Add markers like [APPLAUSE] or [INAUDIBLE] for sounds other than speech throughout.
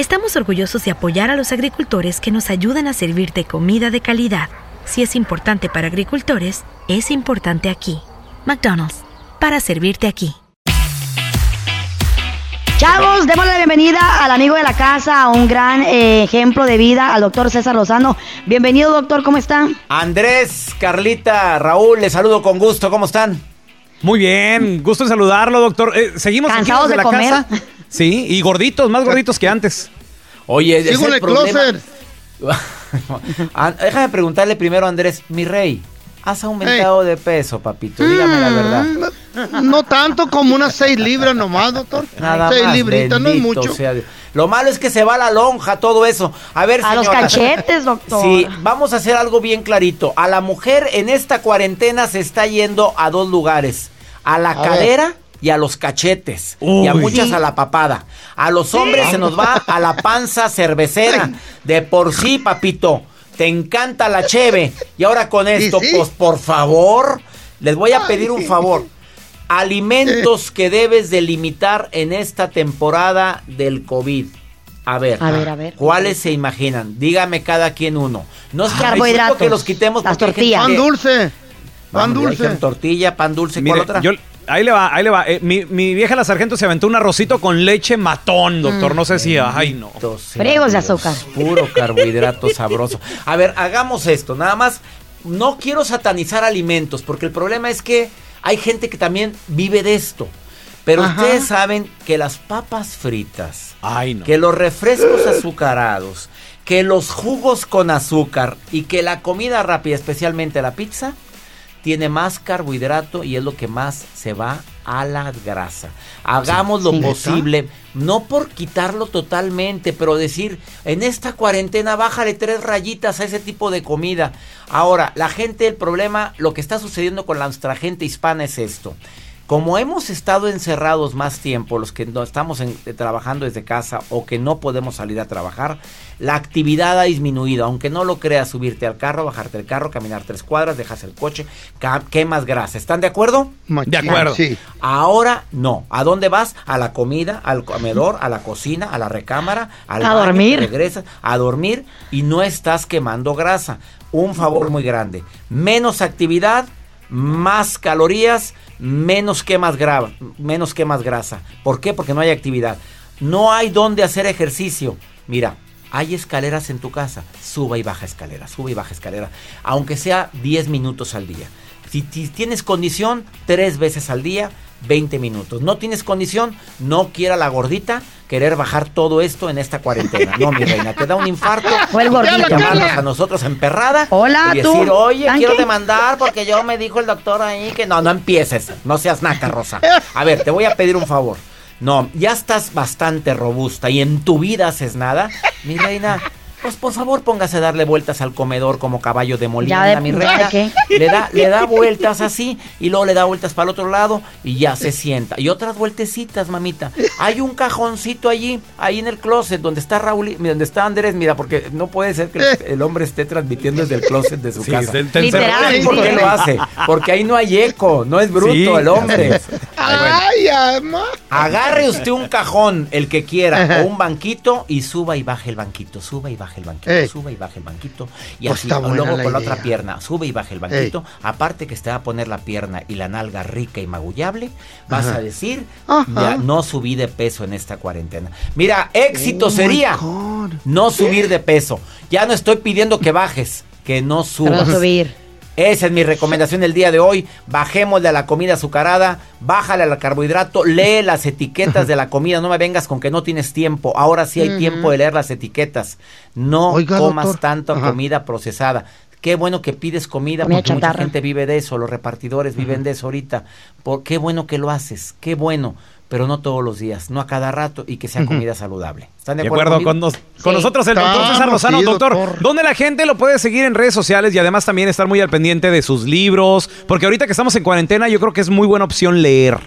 estamos orgullosos de apoyar a los agricultores que nos ayudan a servirte comida de calidad. Si es importante para agricultores, es importante aquí. McDonald's, para servirte aquí. Chavos, démosle la bienvenida al amigo de la casa, a un gran eh, ejemplo de vida, al doctor César Lozano. Bienvenido, doctor, ¿cómo está? Andrés, Carlita, Raúl, les saludo con gusto, ¿cómo están? Muy bien, gusto en saludarlo, doctor. Eh, Seguimos ¿Cansados de, de la comer? casa. [LAUGHS] Sí, y gorditos, más gorditos que antes. Oye, es el el problema. [LAUGHS] Ah, Déjame preguntarle primero a Andrés, mi rey, ¿has aumentado de peso, papito? Dígame la verdad. Mm, No tanto como unas seis libras nomás, doctor. Nada seis más, libritas, no es mucho. sea Dios. Lo malo es que se va la lonja, todo eso. A ver, A los cachetes, doctor. Sí, vamos a hacer algo bien clarito. A la mujer en esta cuarentena se está yendo a dos lugares. A la A cadera y a los cachetes. Y a muchas a la papada. A los hombres se nos va a la panza cervecera. De por sí, papito. Te encanta la cheve. Y ahora con esto, sí. pues por favor, les voy a pedir un favor. Alimentos que debes de limitar en esta temporada del COVID. A ver, A ver, a ver. ¿cuáles se imaginan? Dígame cada quien uno. No es que Carbohidratos. que los quitemos Las tortillas. Pan dulce. Pan dulce. tortilla, pan dulce, Mire, ¿cuál otra? yo- ahí le va, ahí le va. Eh, mi, mi vieja la sargento se aventó un arrocito con leche matón, doctor. No sé si. Ay, no. Fregos de Dios, azúcar. Puro carbohidrato sabroso. A ver, hagamos esto. Nada más, no quiero satanizar alimentos, porque el problema es que hay gente que también vive de esto. Pero Ajá. ustedes saben que las papas fritas, Ay, no. que los refrescos azucarados, que los jugos con azúcar y que la comida rápida, especialmente la pizza, tiene más carbohidrato y es lo que más se va a la grasa. Hagamos lo posible, no por quitarlo totalmente, pero decir, en esta cuarentena bájale tres rayitas a ese tipo de comida. Ahora, la gente, el problema, lo que está sucediendo con nuestra gente hispana es esto. Como hemos estado encerrados más tiempo, los que no estamos en- eh, trabajando desde casa o que no podemos salir a trabajar, la actividad ha disminuido. Aunque no lo creas, subirte al carro, bajarte del carro, caminar tres cuadras, dejas el coche, quemas grasa. ¿Están de acuerdo? De acuerdo. Sí. Ahora no. ¿A dónde vas? A la comida, al comedor, a la cocina, a la recámara, al A baño, dormir. Regresas a dormir y no estás quemando grasa. Un favor muy grande. Menos actividad, más calorías, menos quemas gra- menos quemas grasa. ¿Por qué? Porque no hay actividad. No hay dónde hacer ejercicio. Mira, hay escaleras en tu casa. Suba y baja escalera, sube y baja escalera. Aunque sea 10 minutos al día. Si, ti- tienes condición, tres veces al día, 20 minutos. No tienes condición, no quiera la gordita querer bajar todo esto en esta cuarentena. No, mi reina, te da un infarto. [LAUGHS] O el gordito. Llamarnos a nosotros emperrada. Hola, y tú, decir, oye, ¿tanque? quiero demandar porque yo me dijo el doctor ahí que no, no empieces. No seas naca, Rosa. A ver, te voy a pedir un favor. No, ya estás bastante robusta y en tu vida haces nada. Mi reina, Pues por favor póngase a darle vueltas al comedor como caballo de molino, Ya de- mi ¿ya reina. qué? Le da, le da vueltas así y luego le da vueltas para el otro lado y ya se sienta. Y otras vueltecitas, mamita. Hay un cajoncito allí, ahí en el closet donde está Raúl, y- donde está Andrés, mira, porque no puede ser que el, hombre esté transmitiendo desde el closet de su Sí, casa. te- te Literal, encerró. ¿Sabes ¿Por qué lo hace? Porque ahí no hay eco, no es bruto Sí, el hombre. Ay, ama. Agarre usted un cajón, el que quiera, o un banquito y suba y baje el banquito, suba y baje el banquito, Ey. suba y baje el banquito y Pues así, está o buena luego la con la otra pierna, sube y baje el banquito, aparte que te va a poner la pierna y la nalga rica y magullable, vas Ajá. a decir, Ajá. ya no subí de peso en esta cuarentena. Mira, éxito Oh sería no subir de peso. Ya no estoy pidiendo que bajes, que no Pero subas. subir. Esa es mi recomendación del día de hoy. Bajémosle a la comida azucarada, bájale al carbohidrato, lee las etiquetas de la comida. No me vengas con que no tienes tiempo. Ahora sí hay tiempo de leer las etiquetas. No Oiga, comas doctor. tanta comida procesada. Qué bueno que pides comida Comida porque mucha gente vive de eso. Los repartidores viven de eso ahorita. Por, qué bueno que lo haces. Qué bueno. Pero no todos los días, no a cada rato y que sea comida saludable. ¿Están de De acuerdo, acuerdo con, conmigo? nos- con nosotros el doctor César Lozano. sí, doctor, doctor. ¿dónde la gente lo puede seguir en redes sociales y además también estar muy al pendiente de sus libros? Porque ahorita que estamos en cuarentena yo creo que es muy buena opción leer.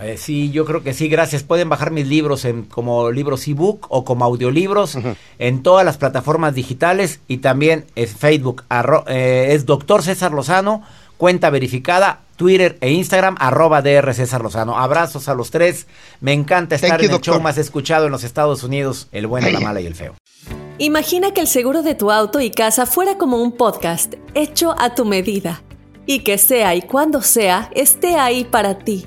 Eh, sí, yo creo que sí, gracias. Pueden bajar mis libros en, como libros ebook o como audiolibros en todas las plataformas digitales y también es Facebook. arro- eh, es Doctor César Lozano, cuenta verificada, Twitter e Instagram, arroba DR César Lozano. Abrazos a los tres. Me encanta estar Thank you, en el show más escuchado en los Estados Unidos, el bueno, la mala y el feo. Imagina que el seguro de tu auto y casa fuera como un podcast hecho a tu medida y que sea y cuando sea esté ahí para ti.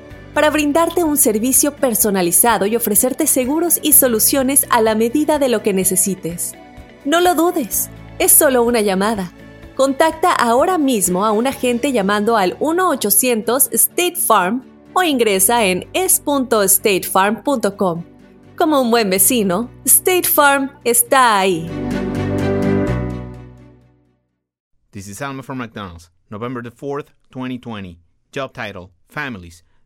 para brindarte un servicio personalizado y ofrecerte seguros y soluciones a la medida de lo que necesites. No lo dudes, es solo una llamada. Contacta ahora mismo a un agente llamando al 1-800 State Farm o ingresa en es.statefarm.com. Como un buen vecino, State Farm está ahí. This is Alma from McDonald's, November the 4th, 2020. Job title Families,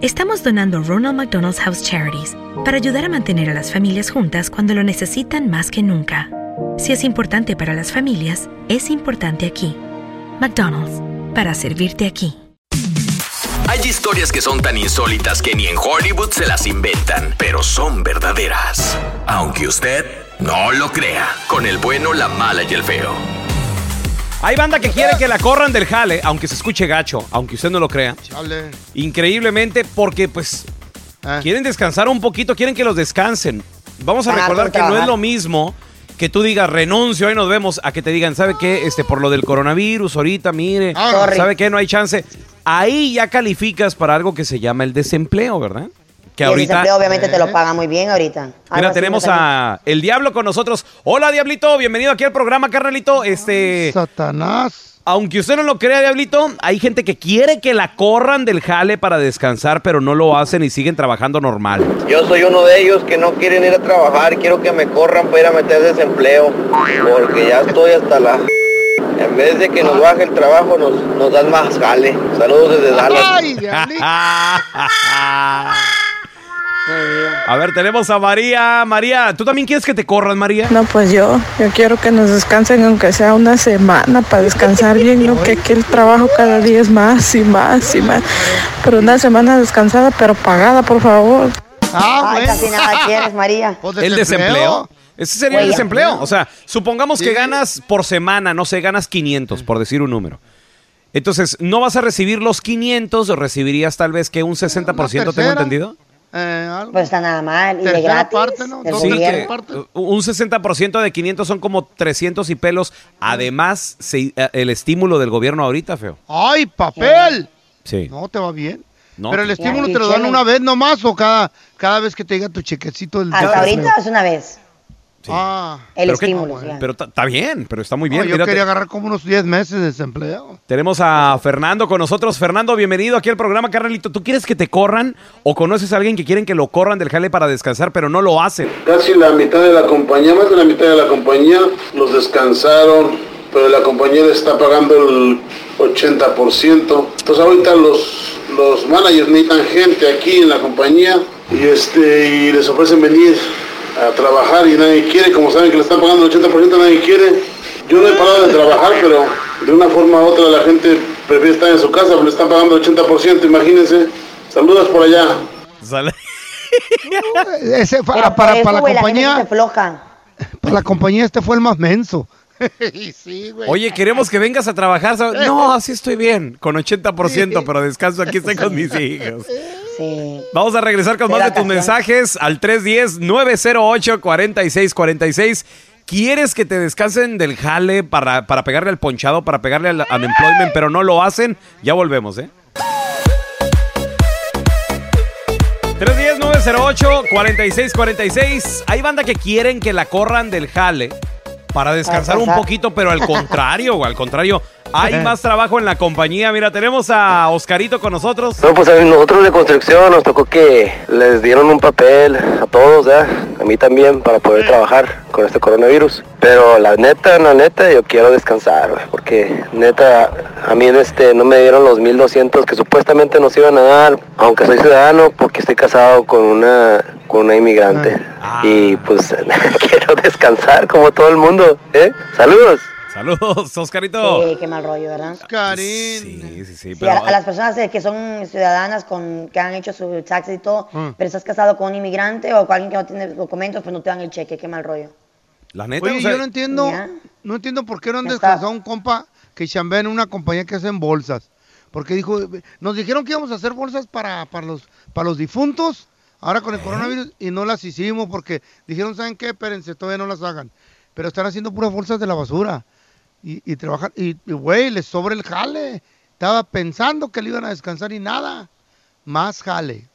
estamos donando Ronald McDonald's House Charities para ayudar a mantener a las familias juntas cuando lo necesitan más que nunca. Si es importante para las familias, es importante aquí. McDonald's, para servirte aquí. Hay historias que son tan insólitas que ni en Hollywood se las inventan, pero son verdaderas. Aunque usted no lo crea, con el bueno, la mala y el feo. Hay banda que quiere que la corran del jale, aunque se escuche gacho, aunque usted no lo crea. Chale. Increíblemente porque pues Ah. quieren descansar un poquito, quieren que los descansen. Vamos a recordar que no es lo mismo que tú digas renuncio, ahí nos vemos, a que te digan, ¿sabe qué? Este, por lo del coronavirus, ahorita, mire, Ah. ¿sabe qué? No hay chance. Ahí ya calificas para algo que se llama el desempleo, ¿verdad? Que y el ahorita. desempleo obviamente te lo paga muy bien ahorita. Algo Mira, tenemos a El Diablo con nosotros. Hola, Diablito, bienvenido aquí al programa, carnalito. Este, Satanás. aunque usted no lo crea, Diablito, hay gente que quiere que la corran del jale para descansar, pero no lo hacen y siguen trabajando normal. Yo soy uno de ellos que no quieren ir a trabajar, quiero que me corran para ir a meter desempleo, porque ya estoy hasta la... En vez de que nos baje el trabajo, nos, nos dan más jale. Saludos desde Dallas. Ay, diablito. [LAUGHS] A ver, tenemos a María. María, ¿tú también quieres que te corran, María? No, pues yo, yo quiero que nos descansen aunque sea una semana para descansar bien, no que aquí el trabajo cada día es más y más y más. Pero una semana descansada pero pagada, por favor. Ah, Ay, bueno. casi nada quieres, María. [LAUGHS] ¿El desempleo? Ese sería el desempleo. O sea, supongamos que ganas por semana, no sé, ganas 500, por decir un número. Entonces, no vas a recibir los 500, o recibirías tal vez que un 60%, tengo entendido. Eh, algo. Pues está nada mal. Y de gratis. parte, ¿no? Sí, que un 60% de 500 son como 300 y pelos. Además, se- eh, el estímulo del gobierno ahorita, feo. ¡Ay, papel! Sí. No te va bien. No, Pero el pues, estímulo te lo dan una vez nomás o cada, cada vez que te llega tu chequecito del Hasta ahorita es una vez. Ah. El Pero estímulo. Pero está bien, pero está muy No, bien. yo Mira, quería te- agarrar como unos 10 meses de desempleado. tenemos a Fernando con nosotros. Fernando, bienvenido aquí al programa, carnalito. ¿Tú quieres que te corran o conoces a alguien que quieren que lo corran del jale para descansar, pero no lo hacen? Casi la mitad de la compañía, más de la mitad de la compañía, los descansaron, pero la compañía le está pagando el 80%. Entonces ahorita los, los managers necesitan gente aquí en la compañía y, este, y les ofrecen venir a trabajar y nadie quiere, como saben que le están pagando el 80%, nadie quiere. Yo no he parado de trabajar, pero de una forma u otra la gente prefiere estar en su casa, pero le están pagando el 80%, imagínense. Saludos por allá. Sale. Ese ah, para, por eso, para la compañía, para la compañía este fue el más menso. [LAUGHS] sí, güey. Oye, queremos que vengas a trabajar. ¿sabes? No, así estoy bien, con 80%, [LAUGHS] pero descanso aquí estoy con mis hijos. [LAUGHS] Sí. Vamos a regresar con más de tus mensajes al 310-908-4646. ¿Quieres que te descansen del jale para, para pegarle al ponchado, para pegarle al unemployment, pero no lo hacen? Ya volvemos, ¿eh? 310-908-4646. Hay banda que quieren que la corran del jale para descansar un poquito, pero al contrario, al contrario, hay más trabajo en la compañía. Mira, tenemos a Oscarito con nosotros. No, pues a nosotros de construcción nos tocó que les dieron un papel a todos, ¿ya? a mí también, para poder trabajar con este coronavirus. Pero la neta, la neta, yo quiero descansar, porque neta, a mí en este no me dieron los 1200 que supuestamente nos iban a dar, aunque soy ciudadano, porque estoy casado con una, con una inmigrante. Y pues [LAUGHS] quiero descansar como todo el mundo, ¿eh? Saludos. Saludos, [LAUGHS] Oscarito. Sí, qué mal rollo, ¿verdad? Karin. Sí, sí, sí. Sí, pero- a, a las personas eh, que son ciudadanas con que han hecho su taxes y todo, Mm. pero estás casado con un inmigrante o con alguien que no tiene documentos, pues no te dan el cheque, qué mal rollo. La neta, Oye, o sea, yo no entiendo, Ya. no entiendo por qué no han descansado un compa que chambea en una compañía que hacen bolsas. Porque dijo, nos dijeron que íbamos a hacer bolsas para, para los para los difuntos, ahora con el coronavirus, y no las hicimos porque dijeron, ¿saben qué? Espérense, todavía no las hagan. Pero están haciendo puras bolsas de la basura. Y, y trabajan, y güey, les sobra el jale. Estaba pensando que le iban a descansar y nada. Más jale.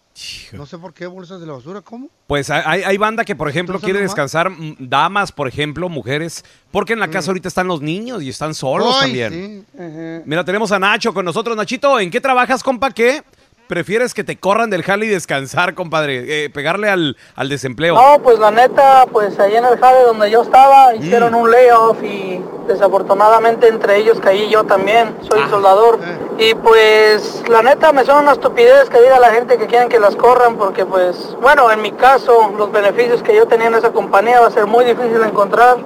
No sé por qué bolsas de la basura, ¿cómo? Pues hay, hay banda que, por ejemplo, quiere descansar, mm, damas, por ejemplo, mujeres, porque en la casa ahorita están los niños y están solos Mm. Ay, también. sí. Mira, tenemos a Nacho con nosotros. Nachito, ¿en qué trabajas, compa? ¿Qué? ¿Prefieres que te corran del jale y descansar, compadre? Eh, pegarle al, al desempleo. No, pues la neta, pues ahí en el jale donde yo estaba hicieron un layoff y desafortunadamente entre ellos caí yo también, soy soldador. Y pues la neta me son una estupidez que diga la gente que quieren que las corran porque pues bueno, en mi caso los beneficios que yo tenía en esa compañía va a ser muy difícil de encontrar.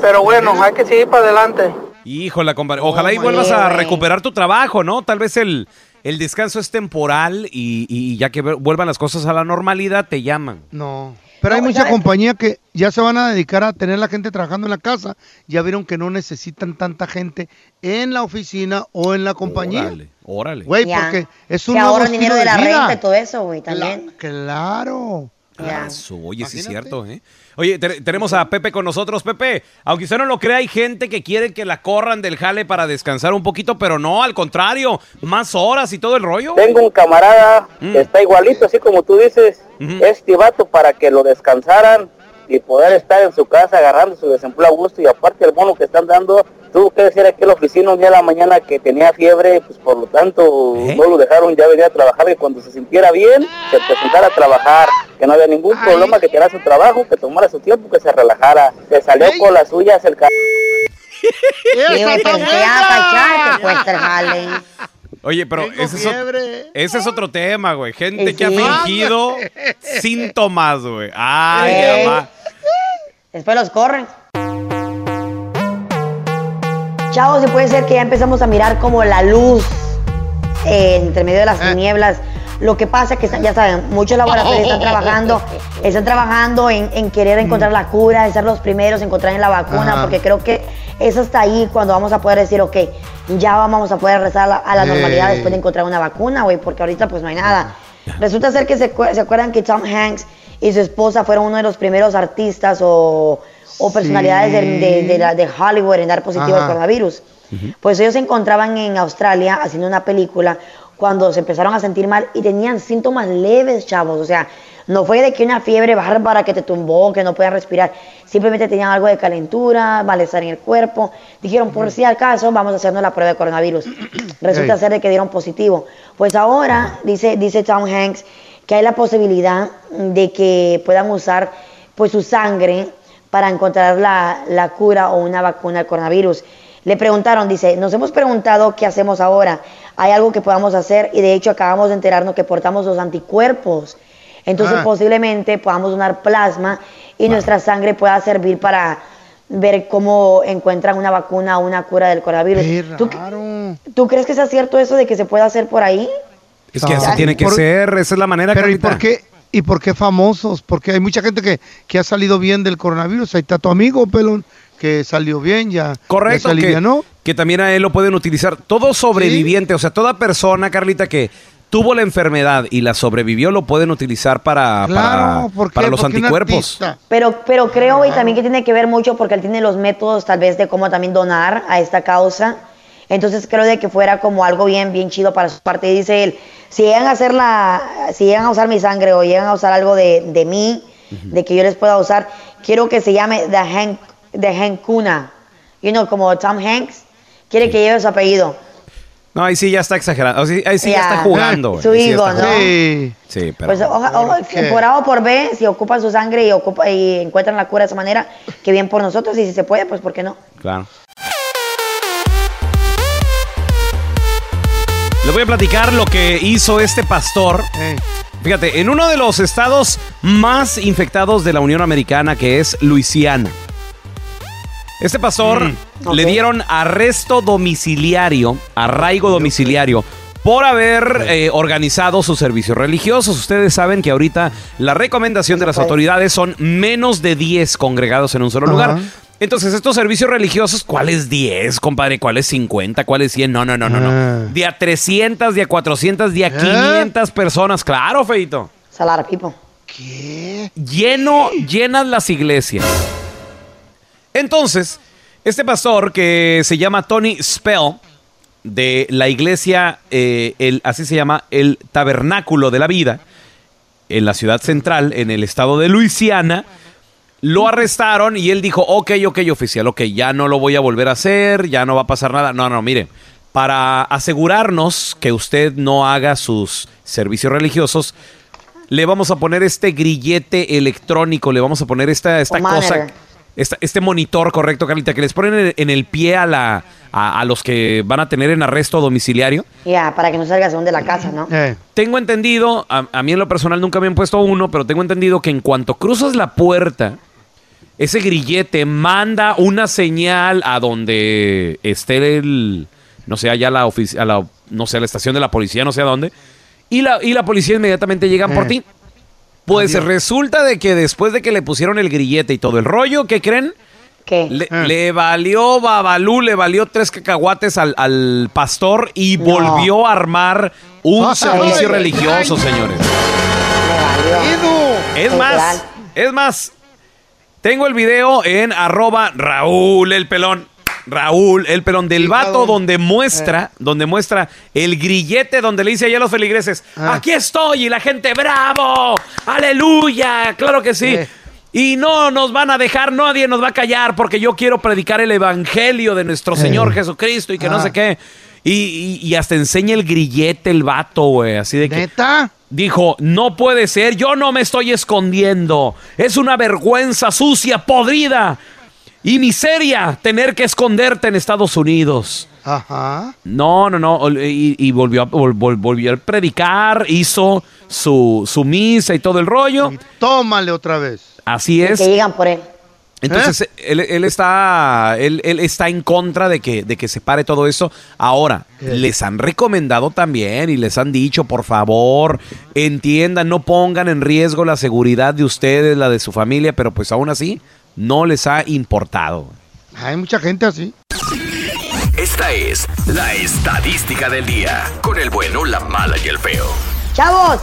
Pero bueno, hay que seguir para adelante. Híjole, compadre. Ojalá y my vuelvas a recuperar tu trabajo, ¿no? Tal vez el, el descanso es temporal y, y ya que vuelvan las cosas a la normalidad, te llaman. No. Pero hay No, mucha compañía que ya se van a dedicar a tener la gente trabajando en la casa. Ya vieron que no necesitan tanta gente en la oficina o en la compañía. Órale, órale. Güey, porque es un nuevo dinero estilo de la vida. renta y todo eso, güey, también. claro. Oye, sí es Imagínate. cierto, ¿eh? Oye, te- tenemos a Pepe con nosotros. Pepe, aunque usted no lo crea, hay gente que quiere que la corran del jale para descansar un poquito, pero no, al contrario, más horas y todo el rollo. Tengo un camarada Mm. que está igualito, así como tú dices, Ujú. este vato para que lo descansaran y poder estar en su casa agarrando su desempleo a gusto y aparte el bono que están dando, tuvo que decir aquí en la oficina un día a la mañana que tenía fiebre, pues por lo tanto ¿Eh? no lo dejaron ya venir a trabajar y cuando se sintiera bien, se presentara a trabajar, que no había ningún Ay. problema, que tirara su trabajo, que tomara su tiempo, que se relajara, se salió Ey. con las suyas el ca... Sí, ¡Esa güey, está pero te va a cachar, buena! te cuesta el jale. Oye, pero ese es, ese otro tema, güey. Gente Sí, que ha fingido [LAUGHS] síntomas, güey. Ay, Eh. mamá. Después los corren. Chavos, y puede ser que ya empezamos a mirar como la luz eh, entre medio de las Eh. tinieblas. Lo que pasa es que, ya saben, muchos laboratorios están trabajando, [LAUGHS] están trabajando en, en querer encontrar la cura, en ser los primeros, en encontrar en la vacuna, Ajá. porque creo que es hasta ahí cuando vamos a poder decir, ok, ya vamos a poder regresar a la, a la normalidad después de encontrar una vacuna, güey, porque ahorita pues no hay nada. Resulta ser que se, se acuerdan que Tom Hanks y su esposa fueron uno de los primeros artistas o, o personalidades Sí. de, de la- de Hollywood en dar positivo al Ajá. coronavirus. Pues ellos se encontraban en Australia haciendo una película cuando se empezaron a sentir mal y tenían síntomas leves, chavos. O sea, no fue de que una fiebre bárbara que te tumbó, que no podían respirar. Simplemente tenían algo de calentura, malestar en el cuerpo. Dijeron, por si acaso, vamos a hacernos la prueba de coronavirus. [CLEARS THROAT] Resulta ser de que dieron positivo. Pues ahora, dice, dice Tom Hanks, que hay la posibilidad de que puedan usar pues su sangre para encontrar la, la cura o una vacuna al coronavirus. Le preguntaron, dice, nos hemos preguntado qué hacemos ahora. ¿Hay algo que podamos hacer? Y de hecho acabamos de enterarnos que portamos los anticuerpos. Entonces Ah. posiblemente podamos donar plasma y nuestra sangre pueda servir para ver cómo encuentran una vacuna o una cura del coronavirus. ¿Tú, tú crees que sea cierto eso de que se puede hacer por ahí? Es que así tiene que Por- ser, esa es la manera, Pero ¿y por qué? ¿Y por qué famosos? Porque hay mucha gente que, que ha salido bien del coronavirus. Ahí está tu amigo, pelón, que salió bien, ya, ya Correcto, se que, alivianó. que también a él lo pueden utilizar. Todo sobreviviente, o sea, toda persona, Carlita, que tuvo la enfermedad y la sobrevivió, lo pueden utilizar para, para, para los anticuerpos. Pero, pero creo güey, también que tiene que ver mucho porque él tiene los métodos tal vez de cómo también donar a esta causa. Entonces creo de que fuera como algo bien, bien chido para su parte. Y dice él, si llegan a hacer la, si llegan a usar mi sangre o llegan a usar algo de, de mí, de que yo les pueda usar, quiero que se llame The Hank, The Hankuna. You know, como Tom Hanks, quiere que lleve su apellido. No, ahí sí ya está exagerando. Ahí sí, ahí sí ya, Ya. está jugando. Su sí está ¿no? Sí. Sí, pero. Pues oja- oja- ¿Por por A o por B, si ocupan su sangre y, ocupa, y encuentran la cura de esa manera, que bien por nosotros. Y si se puede, pues ¿por qué no? Claro. Les voy a platicar lo que hizo este pastor. Fíjate, en uno de los estados más infectados de la Unión Americana, que es Luisiana. Este pastor le dieron arresto domiciliario, arraigo domiciliario, por haber eh, organizado sus servicios religiosos. Ustedes saben que ahorita la recomendación de las autoridades son menos de 10 congregados en un solo lugar. Entonces, estos servicios religiosos, ¿cuáles 10, compadre? ¿Cuáles 50? ¿Cuáles 100? No, no, no, no, no. De a 300, de a 400, de a 500 personas. Claro, Feito. Salar Pipo. Lleno, llenas las iglesias. Entonces, este pastor que se llama Tony Spell, de la iglesia, eh, el, así se llama, el Tabernáculo de la Vida, en la ciudad central, en el estado de Luisiana, lo arrestaron y él dijo, ok, ok, oficial, ok, ya no lo voy a volver a hacer, ya no va a pasar nada. No, no, mire, para asegurarnos que usted no haga sus servicios religiosos, le vamos a poner este grillete electrónico, le vamos a poner esta, esta cosa, esta- este monitor correcto, Carlita, que les ponen en, en el pie a, la, a, a los que van a tener en arresto domiciliario. Ya, para que no salgas de la casa, ¿no? Tengo entendido, a, a mí en lo personal nunca me han puesto uno, pero tengo entendido que en cuanto cruzas la puerta, ese grillete manda una señal a donde esté el, no sé, allá la a la, no sé, a la estación de la policía, no sé a dónde, y la, y la policía inmediatamente llegan por Eh. ti. Pues Adiós. resulta de que después de que le pusieron el grillete y todo el rollo, ¿qué creen? ¿Qué? Le, le valió Babalú, le valió tres cacahuates al, al pastor y No. volvió a armar un servicio religioso, señores. Es más, es más, tengo el video en arroba Raúl el pelón. Raúl el pelón del vato donde muestra, donde muestra el grillete donde le dice allá a los feligreses, aquí estoy y la gente, bravo, aleluya, claro que sí. Y no nos van a dejar, nadie nos va a callar porque yo quiero predicar el evangelio de nuestro Señor Jesucristo y que no Ah. sé qué. Y, y- y hasta enseña el grillete el vato, güey, así de que... ¿Neta? Dijo, no puede ser, yo no me estoy escondiendo. Es una vergüenza sucia, podrida y miseria tener que esconderte en Estados Unidos. Ajá. No, no, no. Y, y volvió, a, vol- vol- volvió a predicar, hizo su, su misa y todo el rollo. Tómale otra vez. Así es. Que llegan por él. Entonces, él, él está, él, él está en contra de que, de que se pare todo eso. Ahora, les han recomendado también y les han dicho, por favor, entiendan, no pongan en riesgo la seguridad de ustedes, la de su familia, pero pues aún así, no les ha importado. Hay mucha gente así. Esta es la estadística del día. Con el bueno, la mala y el feo. Chavos,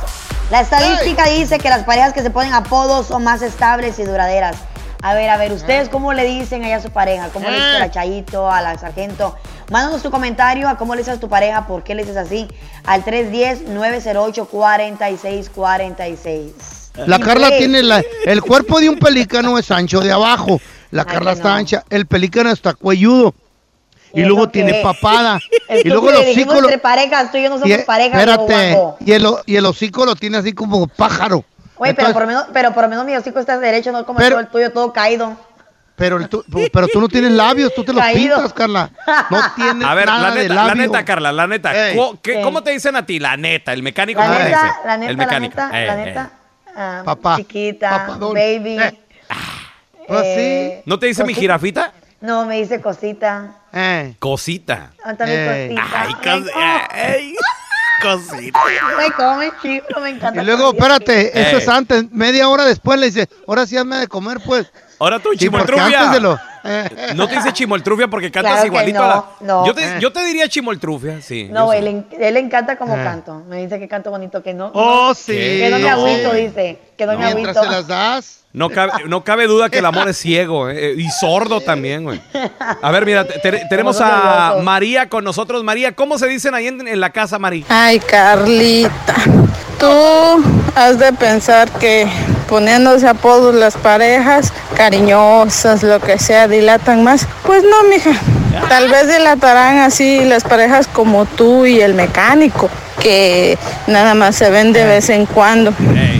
La estadística dice que las parejas que se ponen apodos son más estables y duraderas. A ver, a ver, ¿ustedes cómo le dicen allá a su pareja? ¿Cómo le dicen a la Chayito, a la Sargento? Mándanos tu comentario a cómo le dices a tu pareja, por qué le dices así, al 310-908-4646. La Y Carla tiene la, el cuerpo de un pelícano es ancho de abajo. La Carla está ancha, el pelícano está cuelludo. Y luego tiene papada. [LAUGHS] y luego dijimos hocico lo- entre parejas, tú y yo no somos y- parejas. espérate, y el, o- y el hocico lo tiene así como pájaro. Güey, pero Entonces- por, lo menos, pero por lo menos mi hocico está derecho, no como Pero- todo el tuyo, todo caído. Pero, el tu- pero tú no tienes labios, tú te los Caído. pintas, Carla. No [LAUGHS] tienes A ver, nada la de neta, la labio. neta, Carla, la neta. Ey. ¿Cómo, qué- Ey. cómo te dicen a ti? La neta, el mecánico. La ¿cómo te neta, la neta, el la neta, Ey, la neta. Ah, Papá, Chiquita, papadón. baby. Eh. Pues eh, ¿No te dice mi jirafita? No, me dice cosita. Eh. Cosita. Mi Ey. cosita. Ay, [LAUGHS] cosita. Ay, cómo me chiflo, me encanta. Y luego, espérate, eso es antes. Media hora después le dice, ahora sí hazme de comer, pues. Ahora tú, Sí, porque chimoltrufia. antes de lo... [LAUGHS] No te dice chimoltrufia porque cantas Claro igualito a la... no, no. Yo, te, yo te diría chimoltrufia, sí. No, él le encanta como Eh. canto. Me dice que canto bonito, que no. Oh, no- sí. Que no me agüito, dice. Que no, me Mientras agüito. se las das. No cabe, no cabe duda que el amor es ciego eh, y sordo también, güey. A ver, mira, te- te- tenemos a. María con nosotros. María, ¿cómo se dicen ahí en, en la casa, María? Ay, Carlita, tú has de pensar que poniéndose apodos las parejas, cariñosas, lo que sea, dilatan más. Pues no, mija. Tal vez dilatarán así las parejas como tú y el mecánico, que nada más se ven de vez en cuando.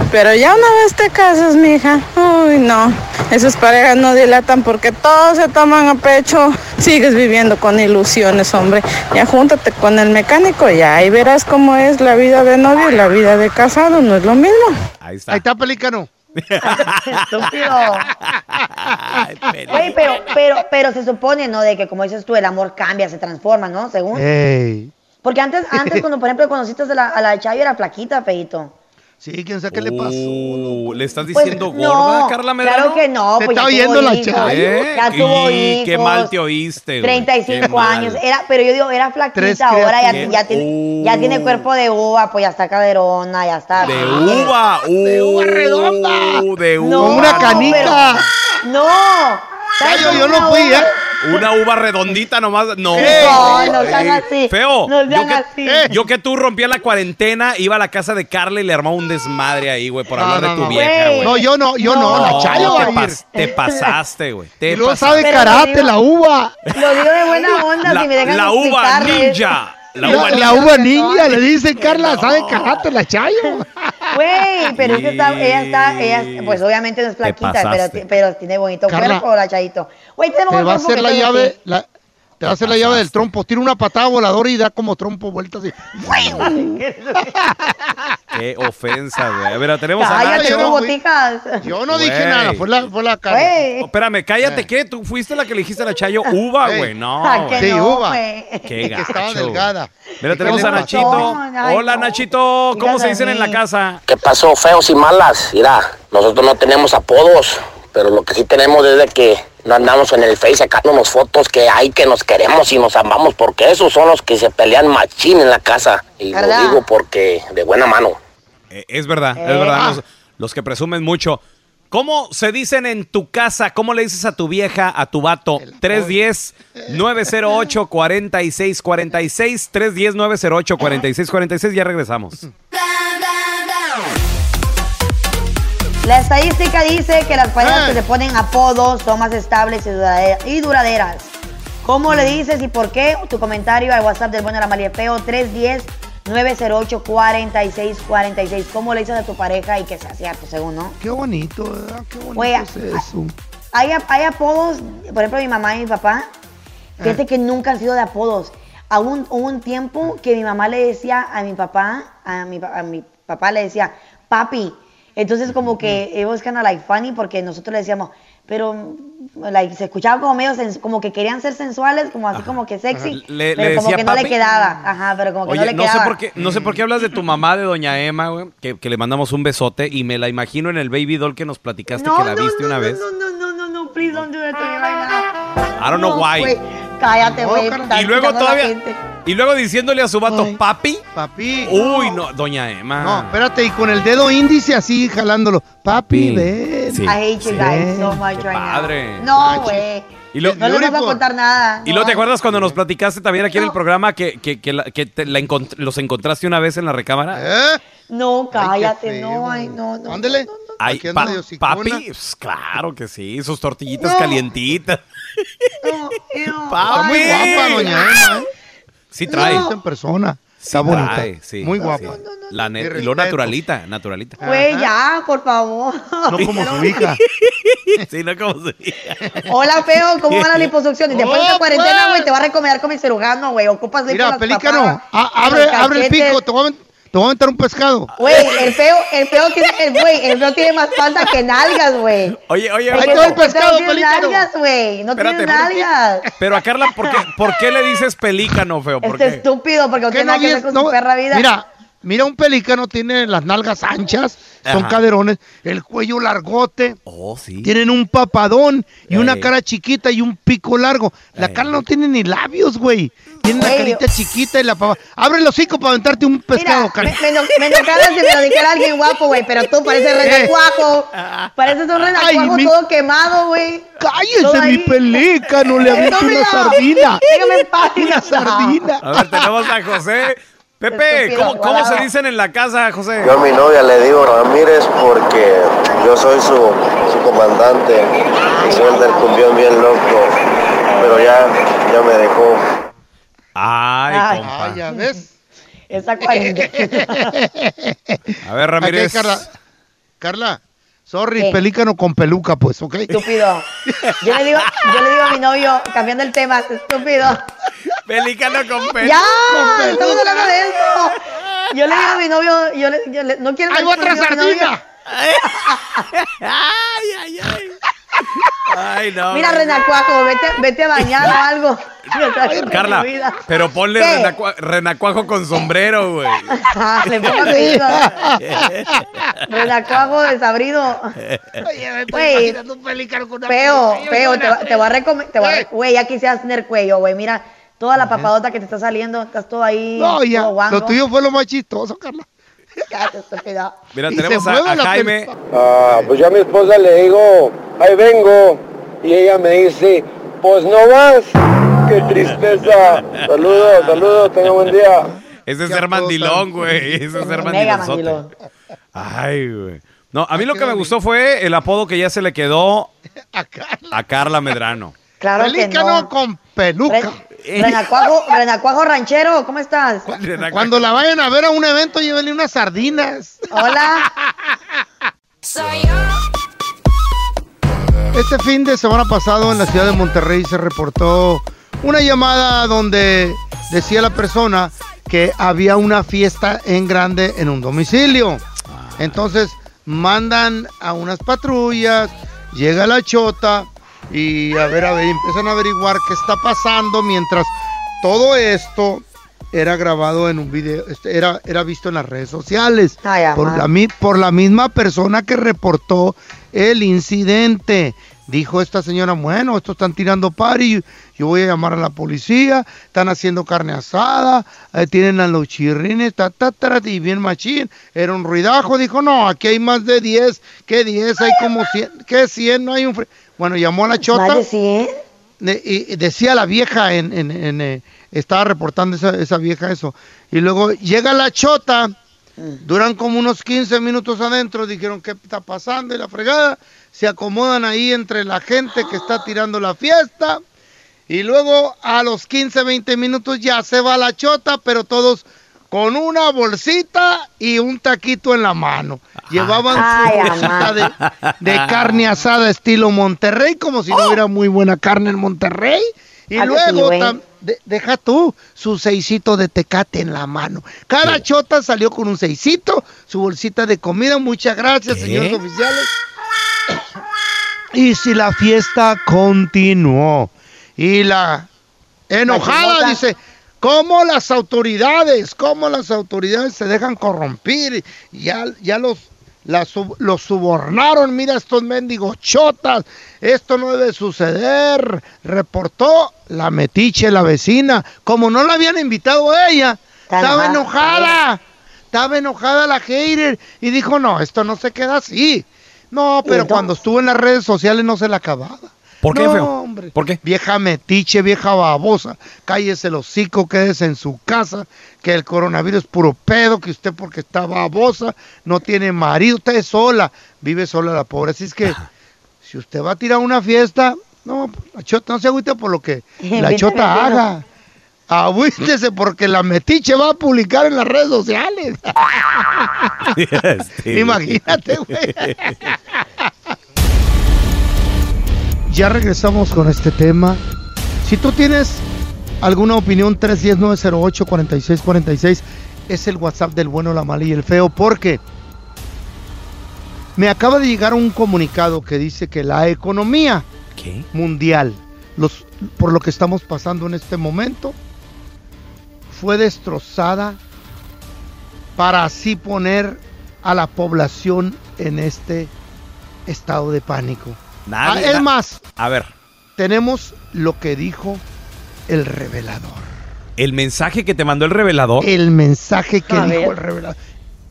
Pero ya una vez te casas, mija, uy, no. Esas parejas no dilatan porque todos se toman a pecho. Sigues viviendo con ilusiones, hombre. Ya júntate con el mecánico ya ahí verás cómo es la vida de novio y la vida de casado. No es lo mismo. Ahí está. Ahí está, pelícano. Estúpido. Güey, pero, pero, pero se supone, ¿no? De que como dices tú, el amor cambia, se transforma, ¿no? Según. Ey. Porque antes, antes cuando por ejemplo conociste a la, a la Chayo era flaquita, feito. Sí, quién sabe qué le pasó. Uh, ¿Le estás Pues, diciendo no, gorda, Carla Medrano? Claro que no, Te pues está oyendo la hijos, Chayo. ¿Eh? Ya tuvo Y hijos. Qué mal te oíste, güey. 35 Qué mal. años, era, pero yo digo, era Tres flaquita, ahora ya, criaturas. ya, tiene, ya tiene cuerpo de uva, pues ya está caderona, ya está. De uva. Uh, de uva redonda. De uva. No, Como una no, canica. pero- no. ¿sabes Chayo, cómo yo una no fui, uva? ¿eh? Una uva redondita nomás. No. No, no sean así. Feo. No sean yo, que, así. yo que tú rompías la cuarentena, iba a la casa de Carla y le armaba un desmadre ahí, güey, por No, hablar no, de tu no. vieja, Güey. No, yo no, yo no, la Chayo te, pas- te pasaste, güey. Te pasaste. sabe karate, digo- la uva. Lo digo de buena onda, La, si me dejan la uva ninja. La La, uva la ninja. uva ninja, le dicen, Carla, sabe karate, la Chayo. Güey, pero es que está, ella está, ella, pues obviamente no es flaquita, pero, tiene bonito Carla, cuerpo, la Chayito. Güey, tenemos Te va a hacer la llave, la- te va a hacer la llave del trompo. Tira una patada voladora y da como trompo vuelta así. [LAUGHS] Qué ofensa, güey. A ver, tenemos a Cállate, no fui. botijas. Yo no dije Güey. nada, fue la, fue la. Güey. Oh, espérame, cállate, ¿qué? ¿Tú fuiste la que le dijiste a la Chayo uva, Ey. güey? No, Ah, que. Sí, no, uva. güey. Qué que estaba gacho. delgada. Mira, ¿Y tenemos a Nachito. Hola, no. Nachito. ¿Cómo se dicen a en la casa? ¿Qué pasó, feos y malas? Mira, nosotros no tenemos apodos, pero lo que sí tenemos es de que no andamos en el Face sacándonos fotos que hay que nos queremos y nos amamos, porque esos son los que se pelean machín en la casa. Y ¿Verdad? lo digo porque de buena mano. Eh, es verdad, es Eh. verdad. Los, los que presumen mucho. ¿Cómo se dicen en tu casa? ¿Cómo le dices a tu vieja, a tu vato? 310-908-4646. 310-908-4646. Ya regresamos. [LAUGHS] La estadística dice que las parejas Ah. que se ponen apodos son más estables y, duradera- y duraderas. ¿Cómo le dices y por qué? Tu comentario al WhatsApp del bueno de la María Feo 310-908-4646. ¿Cómo le dices a tu pareja y que sea cierto, según, no? Qué bonito, ¿verdad? Qué bonito Oye, es eso. Hay, hay apodos, por ejemplo, mi mamá y mi papá, fíjate que nunca han sido de apodos. Un, hubo un tiempo que mi mamá le decía a mi papá, a mi, pa- a mi papá le decía, papi. Entonces como que kind of like funny porque nosotros le decíamos, pero like, se escuchaba como medio, sens- como que querían ser sensuales, como así como que sexy, Le- pero le como decía que no le quedaba. Ajá, pero como que no le no sé, quedaba. por qué, no sé por qué hablas de tu mamá, de doña Emma, güey, que, que le mandamos un besote y me la imagino en el baby doll que nos platicaste que la viste una vez. No, no, no, no, no, please don't do that to me right now. I don't know No, why. güey, cállate, güey. Y luego todavía, gente. Y luego diciéndole a su vato, papi. Papi. Uy, no, doña Emma. No, espérate, y con el dedo índice así jalándolo. Papi, ven. Sí. I hate you guys so much right Padre. now. No, güey. Y lo- no les voy a contar nada. ¿Y luego te acuerdas cuando nos platicaste también aquí en el programa que, que, que la- que te la encont- los encontraste una vez en la recámara? ¿Eh? No, cállate, feo. no, ay, no, no. Ándele. Ay, Aquí anda pa- papi, pues, claro que sí, sus tortillitas No. calientitas. Está muy guapa, doña Emma, ¿eh? Sí trae. En persona. Está Sí bonita. trae, sí, muy sí. guapa. La y lo naturalita, naturalita. Güey, ya, por favor. No como su hija. [LAUGHS] Sí, no como su hija. Hola, feo, ¿cómo va la [LAUGHS] liposucción? Y después de esta cuarentena, güey, te va a recomendar con mi cirujano, güey. Ocupas Mira, las pelícano, papadas, a- en abre, el pico, te voy, a, te voy a aventar un pescado. Güey, el feo, el feo tiene, el güey, el feo tiene más panza que nalgas, güey. Oye, oye, El oye. feo- No tiene nalgas, güey. No Espérate, tiene nalgas. Pero a Carla, ¿por qué, ¿por qué le dices pelícano, feo? ¿Por Este qué? estúpido, porque no ¿Qué tiene nada no que ver con No, su perra vida. Mira, mira, un pelícano tiene las nalgas anchas, son Ajá. caderones, el cuello largote, Oh, sí. tienen un papadón y una cara chiquita y un pico largo. La Ey. cara no tiene ni labios, güey. Tiene la carita chiquita y la pava. Abre el hocico para aventarte un pescado, Mira, me, me, me enojara si me lo dijera alguien guapo, güey, pero tú pareces [LAUGHS] renacuajo. [LAUGHS] Pareces un renacuajo mi- todo quemado, güey. Cállese, mi pelícano, le [LAUGHS] aviento una sardina. Déjame en paz. Una sardina. A ver, tenemos a José. Pepe, ¿cómo, se dicen en la casa, José? Yo a mi novia le digo Ramírez porque yo soy su, su comandante y soy el del cumbión bien loco, pero ya, ya me dejó. Ay, Ay. compa. Ya ves. Esa cuarentena. [LAUGHS] A ver, Ramírez. Carla. Carla, sorry, ¿Qué? pelícano con peluca, pues, ¿ok? Estúpido. Yo le digo, yo le digo a mi novio, cambiando el tema, estúpido. Pelícano con pelo. ¡Ya! Estamos hablando de eso. Yo le digo a mi novio, yo le, yo le- no quiero ¡Hay otra sardina! Ay, ay, ay. Ay, no. Mira, Renacuajo, vete, vete a bañar o algo. [LAUGHS] Carla, pero ponle renacuajo con sombrero, güey. [LAUGHS] Ah, le pongo apellido. [LAUGHS] Renacuajo desabrido. Güey, un pelícano con una Feo, feo, te va, te a recomendar. Güey, ya quisieras tener cuello, güey. Mira, toda la papadota que te está saliendo, estás todo ahí. No, ya, lo tuyo fue lo más chistoso, Carla. Cállate. Mira, Y tenemos a, Jaime. Ah, pues yo a mi esposa le digo, ahí vengo, y ella me dice, pues no vas. Qué tristeza. Saludos, saludos, tenga buen día. Ese es ser mandilón, güey. Ese es ser mandilón. Ay, güey. No, a mí lo que me gustó fue el apodo que ya se le quedó [LAUGHS] A Carla. a Carla Medrano. Claro que Pelícano no. con peluca. Re- Renacuajo, Renacuajo ranchero, ¿cómo estás? [LAUGHS] Cuando la vayan a ver a un evento, llévenle unas sardinas. Hola. [LAUGHS] Este fin de semana pasado en la ciudad de Monterrey se reportó una llamada donde decía la persona que había una fiesta en grande en un domicilio. Entonces mandan a unas patrullas, llega la chota y a ver, a ver, empiezan a averiguar qué está pasando mientras todo esto era grabado en un video, este, era, era visto en las redes sociales. Ay, por, la, mi- por la misma persona que reportó el incidente. Dijo esta señora, bueno, estos están tirando pari, yo voy a llamar a la policía, están haciendo carne asada, eh, tienen a los chirrines, ta, ta, ta, y bien machín, era un ruidajo, dijo, no, aquí hay más de 10, ¿qué 10? Hay como 100, ¿qué 100? No hay un... fre-". Bueno, llamó a la chota. ¿Más de 100? De- y y decía la vieja en, en- en, eh, estaba reportando esa, esa vieja eso y luego llega la chota duran como unos 15 minutos adentro dijeron qué está pasando y la fregada se acomodan ahí entre la gente que está tirando la fiesta y luego a los 15 20 minutos ya se va la chota pero todos con una bolsita y un taquito en la mano. Llevaban Ay, su bolsita de, de carne asada estilo Monterrey, como si no hubiera muy buena carne en Monterrey. Y sí, luego, güey. tam- de- deja tú, su seisito de tecate en la mano. Cada chota salió con un seisito, su bolsita de comida. Muchas gracias, ¿Qué? señores oficiales. Y si la fiesta continuó y la enojada dice, ¿cómo las autoridades, cómo las autoridades se dejan corromper? Y Ya, ya los, la sub- los subornaron, mira estos mendigos chotas, esto no debe suceder, reportó la metiche, la vecina, como no la habían invitado a ella, estaba enojada, enojada, estaba enojada la hater y dijo, no, esto no se queda así. No, pero cuando estuvo en las redes sociales no se la acababa. ¿Por qué, No, feo? hombre. ¿Por qué? Vieja metiche, vieja babosa, cállese el hocico, quédese en su casa, que el coronavirus es puro pedo, que usted porque está babosa, no tiene marido, usted es sola, vive sola la pobre. Así es que, si usted va a tirar una fiesta, no, la chota, no se agüite por lo que [LAUGHS] la chota haga. Agüítese porque la metiche va a publicar en las redes sociales. [LAUGHS] [LAUGHS] Imagínate, güey. Ya regresamos con este tema. Si tú tienes alguna opinión, 310-908-4646 es el WhatsApp del bueno, la mala y el feo, porque me acaba de llegar un comunicado que dice que la economía ¿Qué? mundial, los, por lo que estamos pasando en este momento, fue destrozada para así poner a la población en este estado de pánico. Nadie- Ah, es na- más, A ver, tenemos lo que dijo el revelador. el mensaje que te mandó el revelador. El mensaje que A dijo ver. el revelador.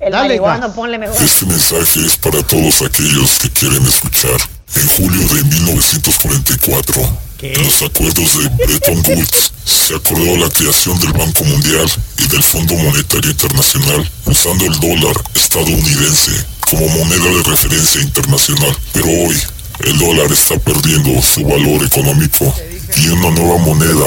El Dale, marihuano, ponle mejor. Este mensaje es para todos aquellos que quieren escuchar. En julio de 1944, en los acuerdos de Bretton Woods, se acordó la creación del Banco Mundial y del Fondo Monetario Internacional usando el dólar estadounidense como moneda de referencia internacional. Pero hoy, el dólar está perdiendo su valor económico y una nueva moneda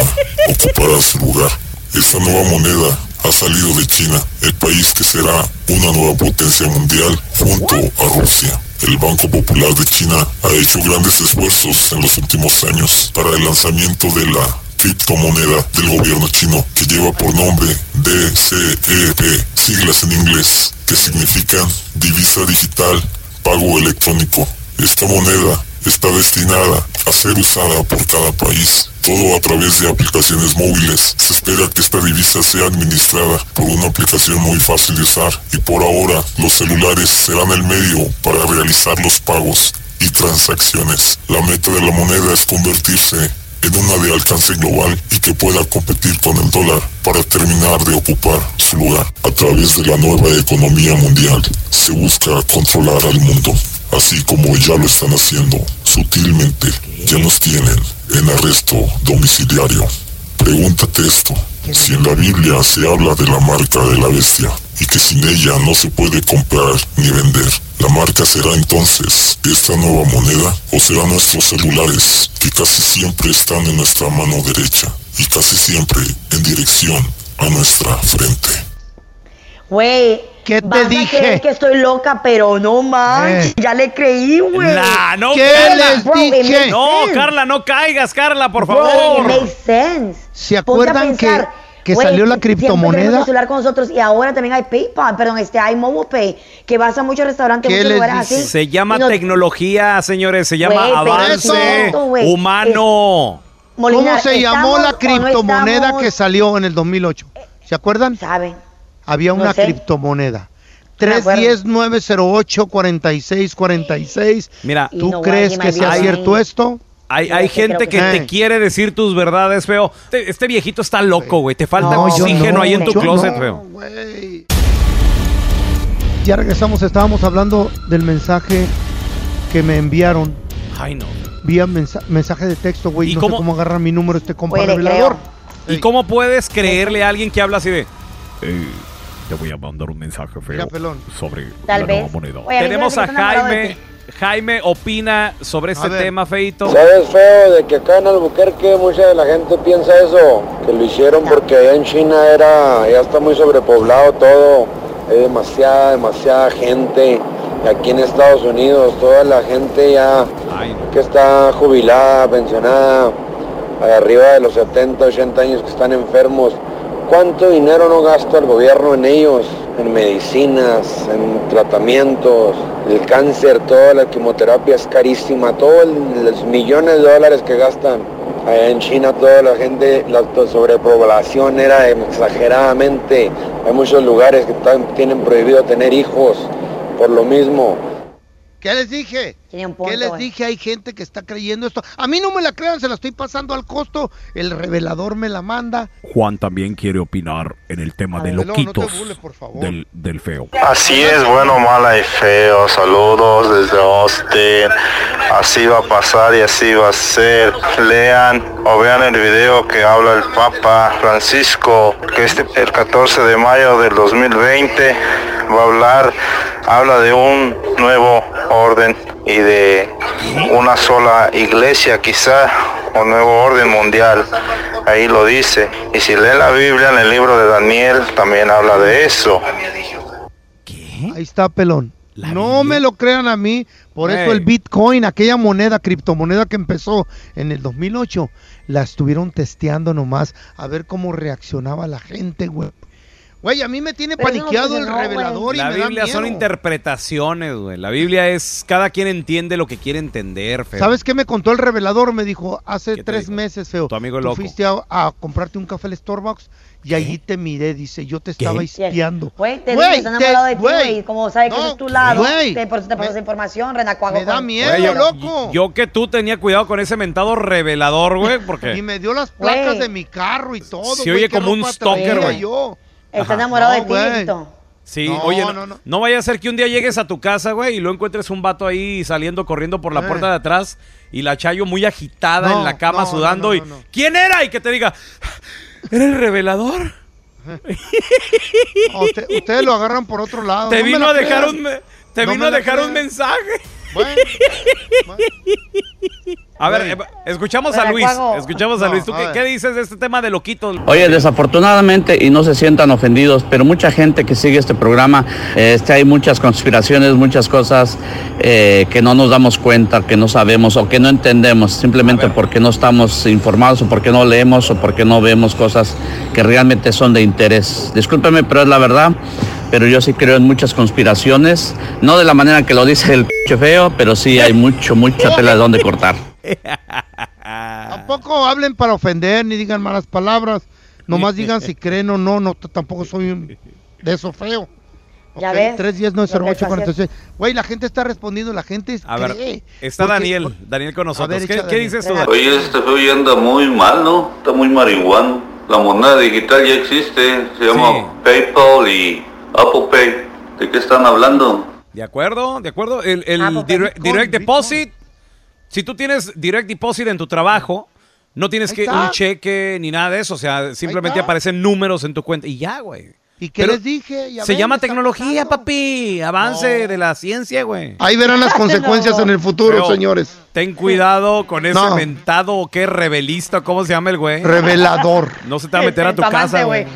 ocupará su lugar. Esta nueva moneda ha salido de China, el país que será una nueva potencia mundial junto a Rusia. El Banco Popular de China ha hecho grandes esfuerzos en los últimos años para el lanzamiento de la criptomoneda del gobierno chino que lleva por nombre DCEP, siglas en inglés, que significan divisa digital, pago electrónico. Esta moneda está destinada a ser usada por cada país, todo a través de aplicaciones móviles. Se espera que esta divisa sea administrada por una aplicación muy fácil de usar y por ahora los celulares serán el medio para realizar los pagos y transacciones. La meta de la moneda es convertirse en una de alcance global y que pueda competir con el dólar para terminar de ocupar su lugar. A través de la nueva economía mundial se busca controlar al mundo, así como ya lo están haciendo sutilmente. Ya nos tienen en arresto domiciliario. Pregúntate esto, si en la Biblia se habla de la marca de la bestia y que sin ella no se puede comprar ni vender, ¿la marca será entonces esta nueva moneda o serán nuestros celulares que casi siempre están en nuestra mano derecha y casi siempre en dirección a nuestra frente? Güey. ¿Qué te vas a dije? creer que estoy loca, pero no manches. Eh. Ya le creí, güey. Nah, no, ¿Qué Carla. les Bro, it dije? No. Carla, no caigas, Carla, por Bro, it favor. makes sense. ¿Se a acuerdan que, pensar, que güey, salió la criptomoneda? celular con nosotros y ahora también hay PayPal, perdón, este hay Mobile Pay, que vas a muchos restaurantes, ¿Qué muchos lugares dice? así. Se llama y nos- tecnología, señores, se llama pero avance eso, humano. Molinar, ¿Cómo se llamó la ¿estamos o no criptomoneda estamos? que salió en el 2008? ¿Se acuerdan? ¿Saben? Había No una sé. criptomoneda. me acuerdo. 310-908-4646. Mira, Y ¿Tú no, crees que sea cierto esto? Hay, hay gente que te quiere decir tus verdades, feo. Este, este viejito está loco, güey. Te falta No, oxígeno no, ahí en tu closet, no, feo. Ya regresamos, estábamos hablando del mensaje que me enviaron Ay, no. vía mensa- mensaje de texto, güey. ¿Y No cómo- sé cómo agarrar mi número este compa. ¿Y cómo puedes creerle a alguien que habla así de... te voy a mandar un mensaje feo Mira, pelón. sobre Tal la vez. nueva moneda. Oye, a mí se me Tenemos a Jaime. Jaime opina sobre este tema, feito. ¿Sabes feo de que acá en Albuquerque mucha de la gente piensa eso? Que lo hicieron porque allá en China era, ya está muy sobrepoblado todo, hay demasiada, demasiada gente. Y aquí en Estados Unidos toda la gente ya Ay, no. que está jubilada, pensionada, arriba de los 70, 80 años que están enfermos. ¿Cuánto dinero no gasta el gobierno en ellos? En medicinas, en tratamientos, el cáncer, toda la quimioterapia es carísima, todos los millones de dólares que gastan. Allá en China toda la gente, la sobrepoblación era exageradamente, hay muchos lugares que tienen prohibido tener hijos por lo mismo. ¿Qué les dije? Tiene un punto, ¿Qué les güey. dije? Hay gente que está creyendo esto. A mí no me la crean, se la estoy pasando al costo. El revelador me la manda. Juan también quiere opinar en el tema de Pelón, no te loquitos burles, por favor. del, del feo. Así es, bueno, mala y feo. Saludos desde Austin. Así va a pasar y así va a ser. Lean o vean el video que habla el Papa Francisco, que este el 14 de mayo del 2020 va a hablar, habla de un nuevo orden y de una sola iglesia quizá, un nuevo orden mundial. Ahí lo dice. Y si leen la Biblia en el libro de Daniel, también habla de eso. Ahí está, pelón. No me lo crean a mí. Por eso el Bitcoin, aquella moneda, criptomoneda que empezó en el 2008, la estuvieron testeando nomás a ver cómo reaccionaba la gente, güey. Güey, a mí me tiene Pero no paniqueado el revelador y La me da Biblia son miedo. interpretaciones, güey. La Biblia es cada quien entiende lo que quiere entender, feo. ¿Sabes qué me contó el revelador? Me dijo, hace te tres dijo? meses, feo. Tu amigo tú loco. fuiste a, a comprarte un café al Starbucks y allí te miré, dice, yo te estaba espiando. Güey, te Güey, está enamorado de ti, güey. güey. Como sabe que No, ese es tu lado, güey. te, por eso te pasó esa información, renacuago. Me da miedo, Güey, yo, loco. yo que tú tenía cuidado con ese mentado revelador, güey, porque [LAUGHS] Y me dio las placas de mi carro y todo. Se oye como un stalker, güey. Está Ajá. enamorado No, de ti. Víctor. Sí, No, oye, no, no, no vaya a ser que un día llegues a tu casa, güey, y lo encuentres un vato ahí saliendo corriendo por la Eh. puerta de atrás y la Chayo muy agitada No, en la cama no, sudando no, y no, no. ¿quién era? Y que te diga, ¿era el revelador? Usted- ustedes lo agarran por otro lado. Te vino la a dejar crean. un te No vino a dejar un mensaje. Bueno, A ver, eh, escuchamos a Luis, escuchamos a Luis. ¿Tú qué dices de este tema de loquitos? Oye, desafortunadamente, y no se sientan ofendidos, pero mucha gente que sigue este programa, este, hay muchas conspiraciones, muchas cosas eh, que no nos damos cuenta, que no sabemos o que no entendemos, simplemente porque no estamos informados o porque no leemos o porque no vemos cosas que realmente son de interés. Discúlpeme, pero es la verdad. Pero yo sí creo en muchas conspiraciones, no de la manera que lo dice el p feo, pero sí hay mucho, mucha tela de donde cortar. [LAUGHS] Tampoco hablen para ofender ni digan malas palabras. Nomás digan si creen o no. No, tampoco soy un- de eso feo. Ya Ok, ves, Tres días no es lo que 08, tú hacías. 46. Güey, la gente está respondiendo. La gente A ver, cree. está Porque- Daniel, Daniel con nosotros. ver, ¿Qué, qué dices tú? Daniel? Oye, este feo ya anda muy mal, ¿no? Está muy marihuano. La moneda digital ya existe, se llama PayPal y Apple Pay. ¿De qué están hablando? ¿De acuerdo? ¿De acuerdo? El, el direct, deposit, si tú tienes direct deposit en tu trabajo, no tienes que un cheque ni nada de eso, o sea, simplemente aparecen números en tu cuenta y ya, güey. ¿Y qué Pero les dije? Ya Se ven, llama tecnología, pasando. papi, avance de la ciencia, güey. Ahí verán las consecuencias en el futuro, señores. Ten cuidado con ese No. mentado, qué rebelista, ¿cómo se llama el güey? Revelador. No se te va a meter a tu casa, güey. [LAUGHS]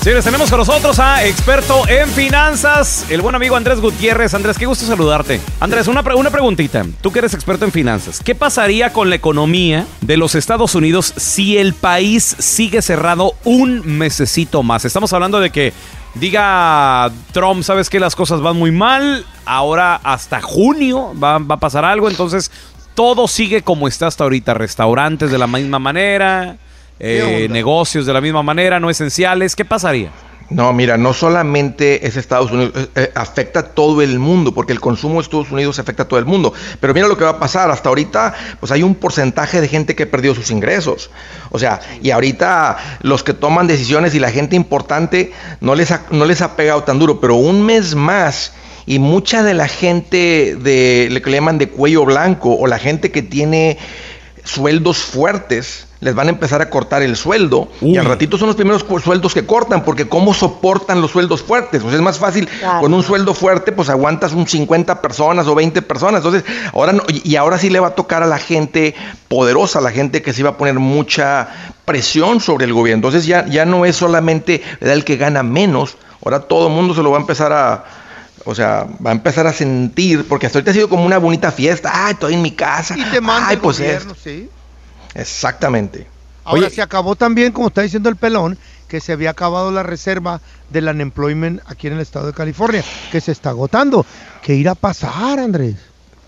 Eh, Señores, tenemos con nosotros a experto en finanzas, el buen amigo Andrés Gutiérrez. Andrés, qué gusto saludarte. Andrés, una, una preguntita. Tú que eres experto en finanzas, ¿qué pasaría con la economía de los Estados Unidos si el país sigue cerrado un mesecito más? Estamos hablando de que diga Trump, sabes que las cosas van muy mal, ahora hasta junio va, va a pasar algo, entonces todo sigue como está hasta ahorita, restaurantes de la misma manera. Eh, negocios de la misma manera, no esenciales, ¿qué pasaría? No, mira, no solamente es Estados Unidos, eh, eh, afecta a todo el mundo, porque el consumo de Estados Unidos afecta a todo el mundo. Pero mira lo que va a pasar, hasta ahorita, pues hay un porcentaje de gente que perdió sus ingresos. O sea, y ahorita los que toman decisiones y la gente importante no les ha, no les ha pegado tan duro, pero un mes más y mucha de la gente de lo que le llaman de cuello blanco o la gente que tiene sueldos fuertes, les van a empezar a cortar el sueldo y al ratito son los primeros sueldos que cortan porque cómo soportan los sueldos fuertes. Pues es más fácil Claro. con un sueldo fuerte, pues aguantas un 50 personas o 20 personas. Entonces, ahora no- y ahora sí le va a tocar a la gente poderosa, a la gente que sí va a poner mucha presión sobre el gobierno. Entonces ya, ya no es solamente ¿verdad? el que gana menos, ahora todo el mundo se lo va a empezar a, o sea, va a empezar a sentir, porque hasta ahorita ha sido como una bonita fiesta. Ah, estoy en mi casa. Y te manda Ay, el pues gobierno, sí. Exactamente. Ahora Oye. se acabó también, como está diciendo el pelón, que se había acabado la reserva del unemployment aquí en el estado de California, que se está agotando. ¿Qué irá a pasar, Andrés?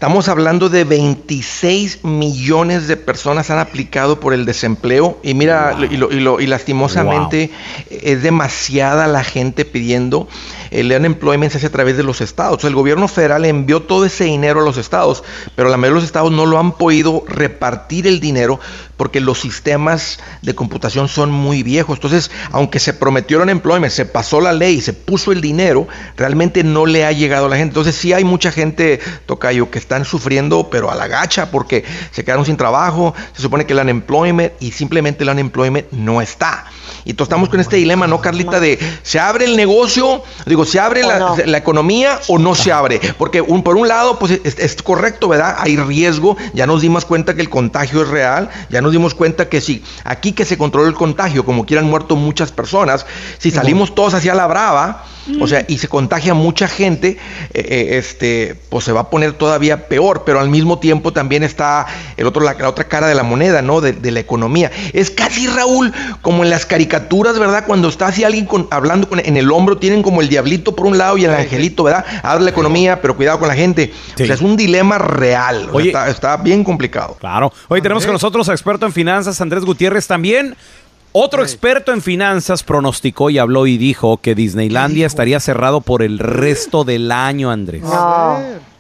Estamos hablando de 26 millones de personas han aplicado por el desempleo y mira, y, lo- y lo- y lastimosamente es demasiada la gente pidiendo. El unemployment se hace a través de los estados. El gobierno federal envió todo ese dinero a los estados, pero la mayoría de los estados no lo han podido repartir el dinero porque los sistemas de computación son muy viejos. Entonces, aunque se prometió el unemployment, se pasó la ley, se puso el dinero, realmente no le ha llegado a la gente. Entonces, sí hay mucha gente, Tocayo, que están sufriendo, pero a la gacha, porque se quedaron sin trabajo, se supone que el unemployment y simplemente el unemployment no está. Y entonces estamos con este dilema, ¿no, Carlita? De se abre el negocio, digo, se abre la, la economía o no se abre. Porque un, por un lado, pues es, es correcto, ¿verdad? Hay riesgo, ya nos dimos cuenta que el contagio es real, ya nos dimos cuenta que sí, aquí que se controló el contagio, como quieran muerto muchas personas, si salimos todos hacia la brava, o sea, y se contagia mucha gente, eh, eh, este, pues se va a poner todavía peor, pero al mismo tiempo también está el otro, la, la otra cara de la moneda, ¿no? De, de la economía. Es casi, Raúl, como en las caricaturas, ¿verdad? Cuando está así alguien con- hablando con, en el hombro, tienen como el diablito por un lado y el angelito, ¿verdad? Abre la economía, pero cuidado con la gente. O sea, es un dilema real. o sea, está, está bien complicado. Claro. Hoy tenemos con nosotros a experto en finanzas, Andrés Gutiérrez también. Otro experto en finanzas pronosticó y habló y dijo que Disneylandia estaría cerrado por el resto del año, Andrés.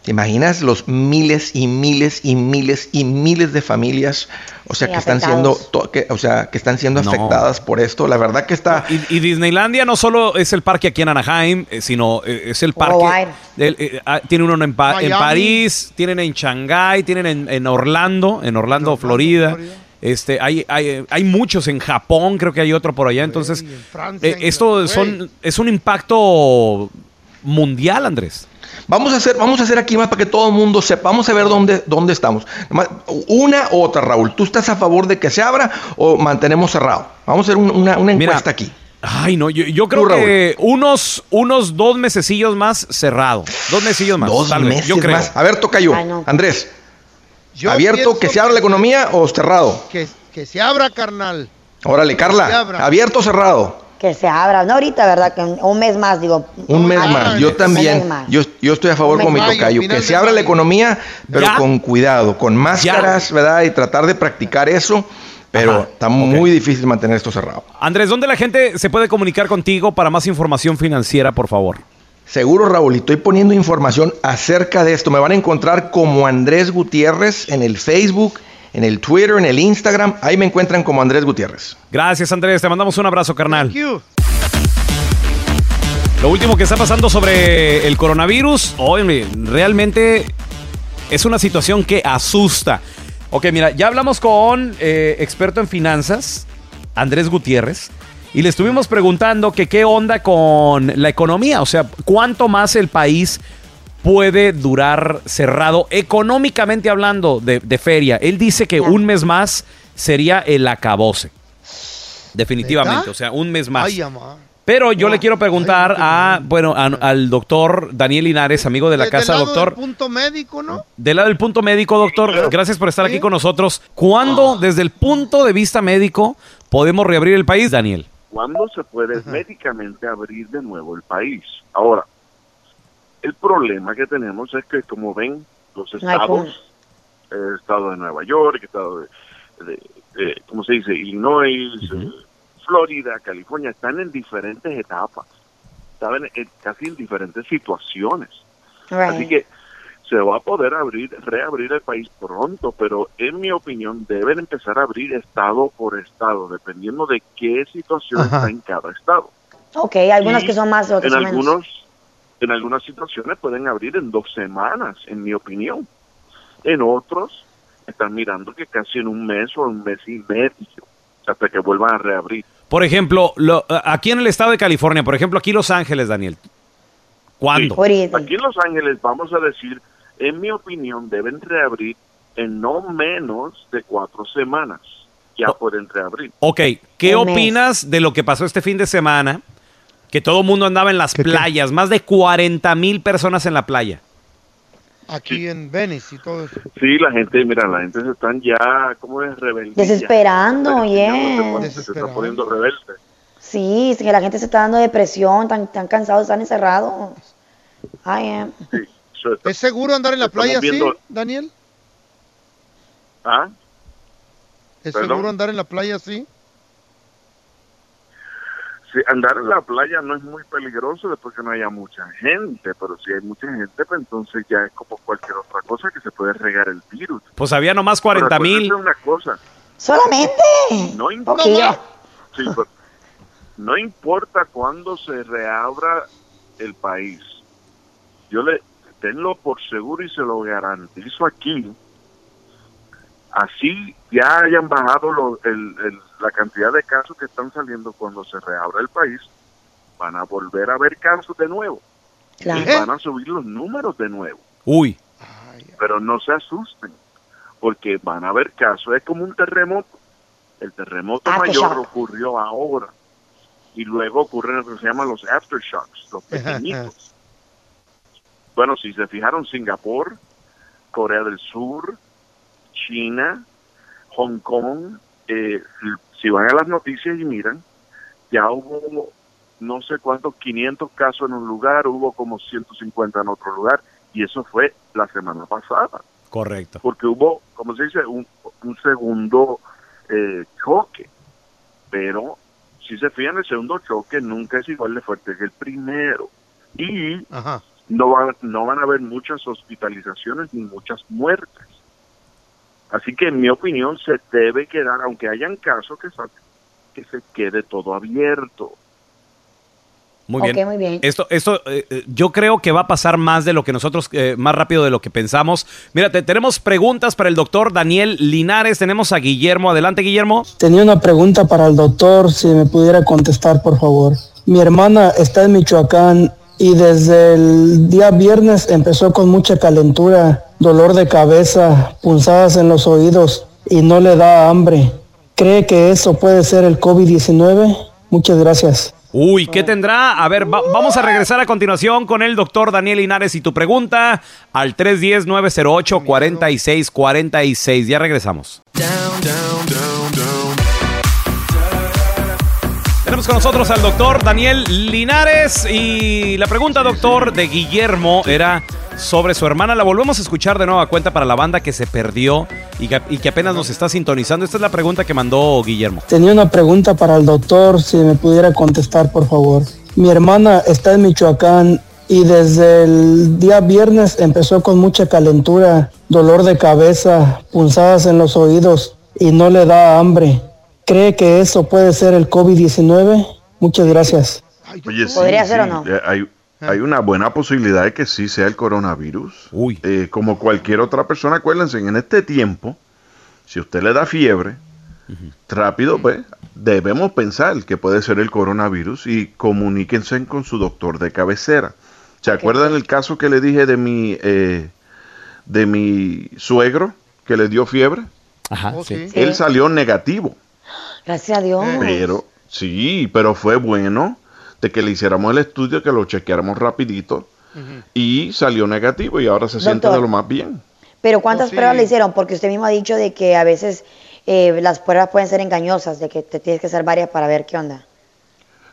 ¿Te imaginas los miles y miles y miles y miles de familias, o sea, Sí, que están afectados. siendo, que, o sea, que están siendo No. afectadas por esto? La verdad que está. Y, y Disneylandia no solo es el parque aquí en Anaheim, eh, sino eh, es el parque. Eh, ah, tiene uno en, Pa- en Miami. París, tienen en Shanghái, tienen en, en Orlando, en Orlando, Florida. Este, hay, hay, hay muchos en Japón, creo que hay otro por allá. Entonces, eh, esto son, es un impacto mundial, Andrés. Vamos a hacer, vamos a hacer aquí más para que todo el mundo sepa. Vamos a ver dónde, dónde estamos. Una u otra, Raúl. ¿Tú estás a favor de que se abra o mantenemos cerrado? Vamos a hacer un- una, una Mira, encuesta aquí. Ay, no, yo, yo creo que unos, unos dos mesecillos más cerrado. Dos mesecillos más. Dos tal vez, meses yo creo. más. A ver, toca yo. Andrés, Yo ¿abierto que se abra la economía o cerrado? Que, que se abra, carnal. Órale, Carla. ¿Abierto o cerrado? Que se abra, no ahorita, ¿verdad? Que un, mes más, digo. Un mes Ah, más, yo también, más. yo, yo estoy a favor Un con mi tocayo, que se abra la economía, pero Ya. con cuidado, con máscaras, ¿verdad? Y tratar de practicar eso, pero está muy difícil mantener esto cerrado. Andrés, ¿dónde la gente se puede comunicar contigo para más información financiera, por favor? Seguro, Raúl, y estoy poniendo información acerca de esto. Me van a encontrar como Andrés Gutiérrez en el Facebook, en el Twitter, en el Instagram. Ahí me encuentran como Andrés Gutiérrez. Gracias, Andrés. Te mandamos un abrazo, carnal. Lo último que está pasando sobre el coronavirus, oye, realmente es una situación que asusta. Ok, mira, ya hablamos con eh, experto en finanzas, Andrés Gutiérrez, y le estuvimos preguntando que qué onda con la economía, o sea, cuánto más el país puede durar cerrado económicamente hablando de, de feria. Él dice que un mes más sería el acabose. Definitivamente, o sea, un mes más. Pero yo le quiero preguntar a, bueno, a- al doctor Daniel Linares, amigo de la casa, lado doctor. del punto médico, ¿no? Del lado del punto médico, doctor, gracias por estar aquí con nosotros. ¿Cuándo, desde el punto de vista médico, podemos reabrir el país, Daniel? ¿Cuándo se puede médicamente abrir de nuevo el país? Ahora, el problema que tenemos es que, como ven, los estados, el estado de Nueva York, el estado de, de- de- ¿cómo se dice? Illinois, eh, Florida, California, están en diferentes etapas, están en- casi en diferentes situaciones. Así que se va a poder abrir, reabrir el país pronto, pero en mi opinión deben empezar a abrir estado por estado, dependiendo de qué situación Ajá. está en cada estado. Ok, algunos Y que son más otros en menos. algunos, en algunas situaciones pueden abrir en dos semanas, en mi opinión. En otros están mirando que casi en un mes o un mes y medio, hasta que vuelvan a reabrir. Por ejemplo, lo- aquí en el estado de California, por ejemplo, aquí Los Ángeles, Daniel. ¿Cuándo? Sí. Aquí en Los Ángeles, vamos a decir, en mi opinión, deben reabrir en no menos de cuatro semanas. Ya pueden reabrir. Ok, ¿qué opinas de lo que pasó este fin de semana? Que todo el mundo andaba en las playas, más de 40 mil personas en la playa. Aquí en Venice y todo eso. Sí, la gente, mira, la gente se están ya, ¿cómo es? Rebelde. Desesperando, yeah. Se está poniendo rebelde. Sí, que la gente se está dando depresión, tan, tan cansados, están encerrados. I am. ¿Es seguro andar en la playa así, viendo- Daniel? ¿Ah? ¿Es Perdón. seguro andar en la playa así? Sí, andar en la playa no es muy peligroso después que no haya mucha gente, pero si hay mucha gente, pues entonces ya es como cualquier otra cosa que se puede regar el virus. Pues había nomás Pero 40 mil. una cosa, Solamente. no importa, sí, pero no importa cuándo se reabra el país. Yo le tenlo por seguro y se lo garantizo aquí. Así ya hayan bajado lo- el- el- la cantidad de casos que están saliendo cuando se reabra el país, van a volver a haber casos de nuevo. Claro. Y van a subir los números de nuevo. Uy. Pero no se asusten, porque van a haber casos. Es como un terremoto. El terremoto mayor Aftershock. ocurrió ahora. Y luego ocurren lo que se llaman los aftershocks, los [LAUGHS] pequeñitos. Bueno, si se fijaron, Singapur, Corea del Sur, China, Hong Kong, eh, si van a las noticias y miran, ya hubo no sé cuántos, 500 casos en un lugar, hubo como 150 en otro lugar, y eso fue la semana pasada, Correcto. porque hubo, como se dice, un, un segundo eh, choque, pero si se fijan, el segundo choque nunca es igual de fuerte que el primero, y no van, no van a haber muchas hospitalizaciones ni muchas muertes. Así que en mi opinión se debe quedar, aunque hayan casos que, que se quede todo abierto. Muy bien. muy bien. Esto, esto eh, eh, yo creo que va a pasar más de lo que nosotros, eh, más rápido de lo que pensamos. Mira, te- tenemos preguntas para el doctor Daniel Linares. Tenemos a Guillermo. Adelante, Guillermo. Tenía una pregunta para el doctor, si me pudiera contestar, por favor. Mi hermana está en Michoacán y desde el día viernes empezó con mucha calentura, dolor de cabeza, punzadas en los oídos y no le da hambre. ¿Cree que eso puede ser el COVID-19? Muchas gracias. Uy, ¿qué tendrá? A ver, va- vamos a regresar a continuación con el doctor Daniel Linares y tu pregunta al 310-908-4646. Ya regresamos. Tenemos con nosotros al doctor Daniel Linares y la pregunta, doctor, de Guillermo era sobre su hermana. La volvemos a escuchar de nueva cuenta para la banda que se perdió y que, y que apenas nos está sintonizando. Esta es la pregunta que mandó Guillermo. Tenía una pregunta para el doctor, si me pudiera contestar, por favor. Mi hermana está en Michoacán y desde el día viernes empezó con mucha calentura, dolor de cabeza, punzadas en los oídos y no le da hambre. ¿Cree que eso puede ser el COVID-19? Muchas gracias. Oye, sí, ¿Podría ser o sí, no? eh, Hay, hay una buena posibilidad de que sí sea el coronavirus. Eh, como cualquier otra persona, acuérdense, en este tiempo, si usted le da fiebre, rápido, pues, debemos pensar que puede ser el coronavirus y comuníquense con su doctor de cabecera. ¿Se acuerdan el caso que le dije de mi, eh, de mi suegro que le dio fiebre? Ajá, sí. Él Sí. salió negativo. Gracias a Dios. Pero, sí, pero fue bueno de que le hiciéramos el estudio, que lo chequeáramos rapidito y salió negativo y ahora se siente de lo más bien. Pero ¿cuántas Oh, sí. pruebas le hicieron? Porque usted mismo ha dicho de que a veces eh, las pruebas pueden ser engañosas, de que te tienes que hacer varias para ver qué onda.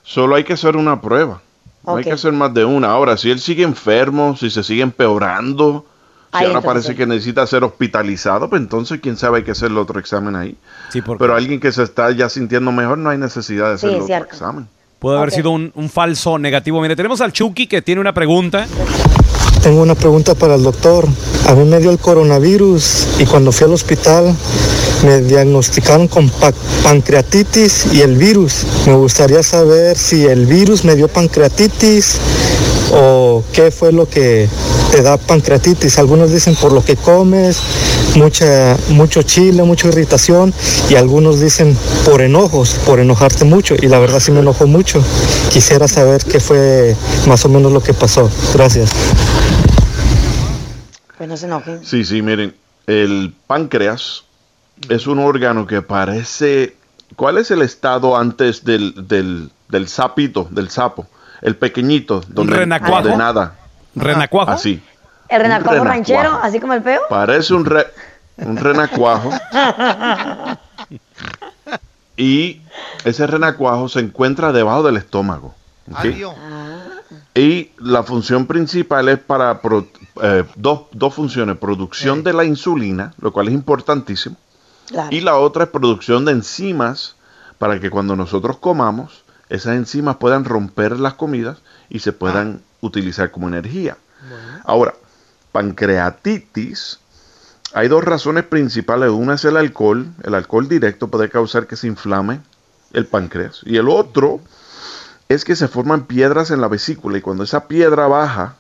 Solo hay que hacer una prueba. No hay que hacer más de una. Ahora, si él sigue enfermo, si se sigue empeorando, si ahora entonces parece sí. que necesita ser hospitalizado, pues entonces quién sabe hay que hacerle otro examen ahí. Sí, porque Pero alguien que se está ya sintiendo mejor, no hay necesidad de Sí, hacerle es otro cierto. examen. Puede haber sido un, un falso negativo. Mire, tenemos al Chucky que tiene una pregunta. Tengo una pregunta para el doctor. A mí me dio el coronavirus y cuando fui al hospital me diagnosticaron con pa- pancreatitis y el virus. Me gustaría saber si el virus me dio pancreatitis o [LAUGHS] qué fue lo que te da pancreatitis. Algunos dicen por lo que comes, mucha, mucho chile, mucha irritación y algunos dicen por enojos, por enojarte mucho y la verdad sí me enojó mucho. Quisiera saber qué fue más o menos lo que pasó. Gracias. Pues no se enojen. Sí, sí, miren, el páncreas es un órgano que parece... ¿Cuál es el estado antes del, del, del sapito, del sapo? El pequeñito, donde, renacuajo? donde nada. ¿Renacuajo? Así. El renacuajo renacuajo. ranchero, así como el peo. Parece un, re- un renacuajo [LAUGHS] y ese renacuajo se encuentra debajo del estómago. ¿ok? Y la función principal es para pro- eh, dos, dos funciones, producción de la insulina, lo cual es importantísimo, y la otra es producción de enzimas para que cuando nosotros comamos, esas enzimas puedan romper las comidas y se puedan utilizar como energía. Ahora, pancreatitis, hay dos razones principales. Una es el alcohol. El alcohol directo puede causar que se inflame el páncreas. Y el otro es que se forman piedras en la vesícula y cuando esa piedra baja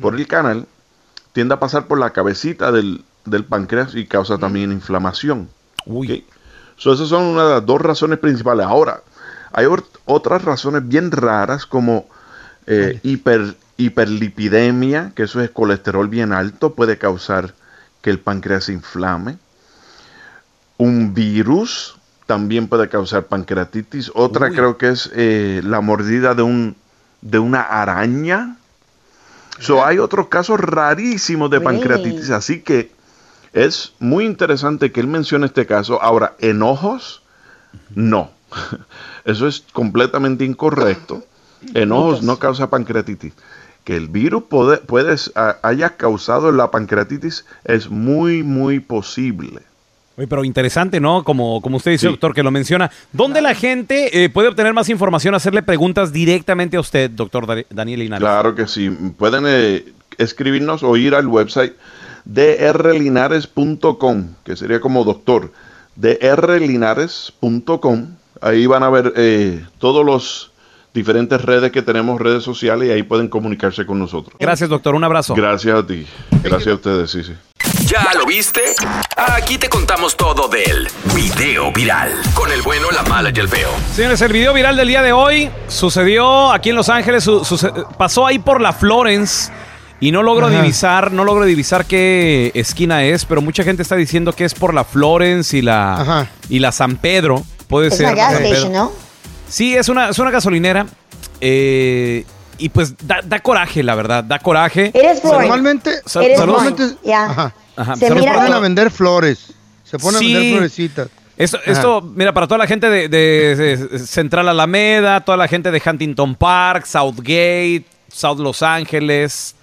por el canal, tiende a pasar por la cabecita del, del páncreas y causa también inflamación. Ok. So, esas son una de las dos razones principales. Ahora, hay otras razones bien raras como eh, hiper, hiperlipidemia, que eso es colesterol bien alto, puede causar que el páncreas se inflame. Un virus también puede causar pancreatitis. Otra Uy. creo que es eh, la mordida de, un, de una araña. So, hay otros casos rarísimos de Uy. pancreatitis, así que es muy interesante que él mencione este caso. Ahora, enojos, no. [LAUGHS] Eso es completamente incorrecto. Enojos no causa pancreatitis. Que el virus puede, puede- a- haya causado la pancreatitis es muy, muy posible. Oye, pero interesante, ¿no? Como, como usted dice, doctor, que lo menciona. ¿Dónde la gente eh, puede obtener más información, hacerle preguntas directamente a usted, doctor Daniel Linares? Claro que sí. Pueden eh, escribirnos o ir al website drlinares.com, que sería como doctor, drlinares.com. Ahí van a ver eh, todos los diferentes redes que tenemos, redes sociales, y ahí pueden comunicarse con nosotros. Gracias, doctor. Un abrazo. Gracias a ti. Gracias a ustedes, sí, sí. ¿Ya lo viste? Aquí te contamos todo del video viral. Con el bueno, la mala y el feo. Señores, el video viral del día de hoy sucedió aquí en Los Ángeles, su- pasó ahí por la Florence y no logro Ajá. divisar, no logro divisar qué esquina es, pero mucha gente está diciendo que es por la Florence y la y la San Pedro. Puede Es ser. una gas station, ¿no? Sí, es una, es una gasolinera. eh, y pues da, da coraje, la verdad, da coraje. Eres. Normalmente, Sal- Eres. Ajá. Ajá, Se, saludos ponen a vender flores. Se ponen Sí. a vender florecitas. Esto, esto, mira, para toda la gente de, de- de Central Alameda, toda la gente de Huntington Park, Southgate, South Los Ángeles,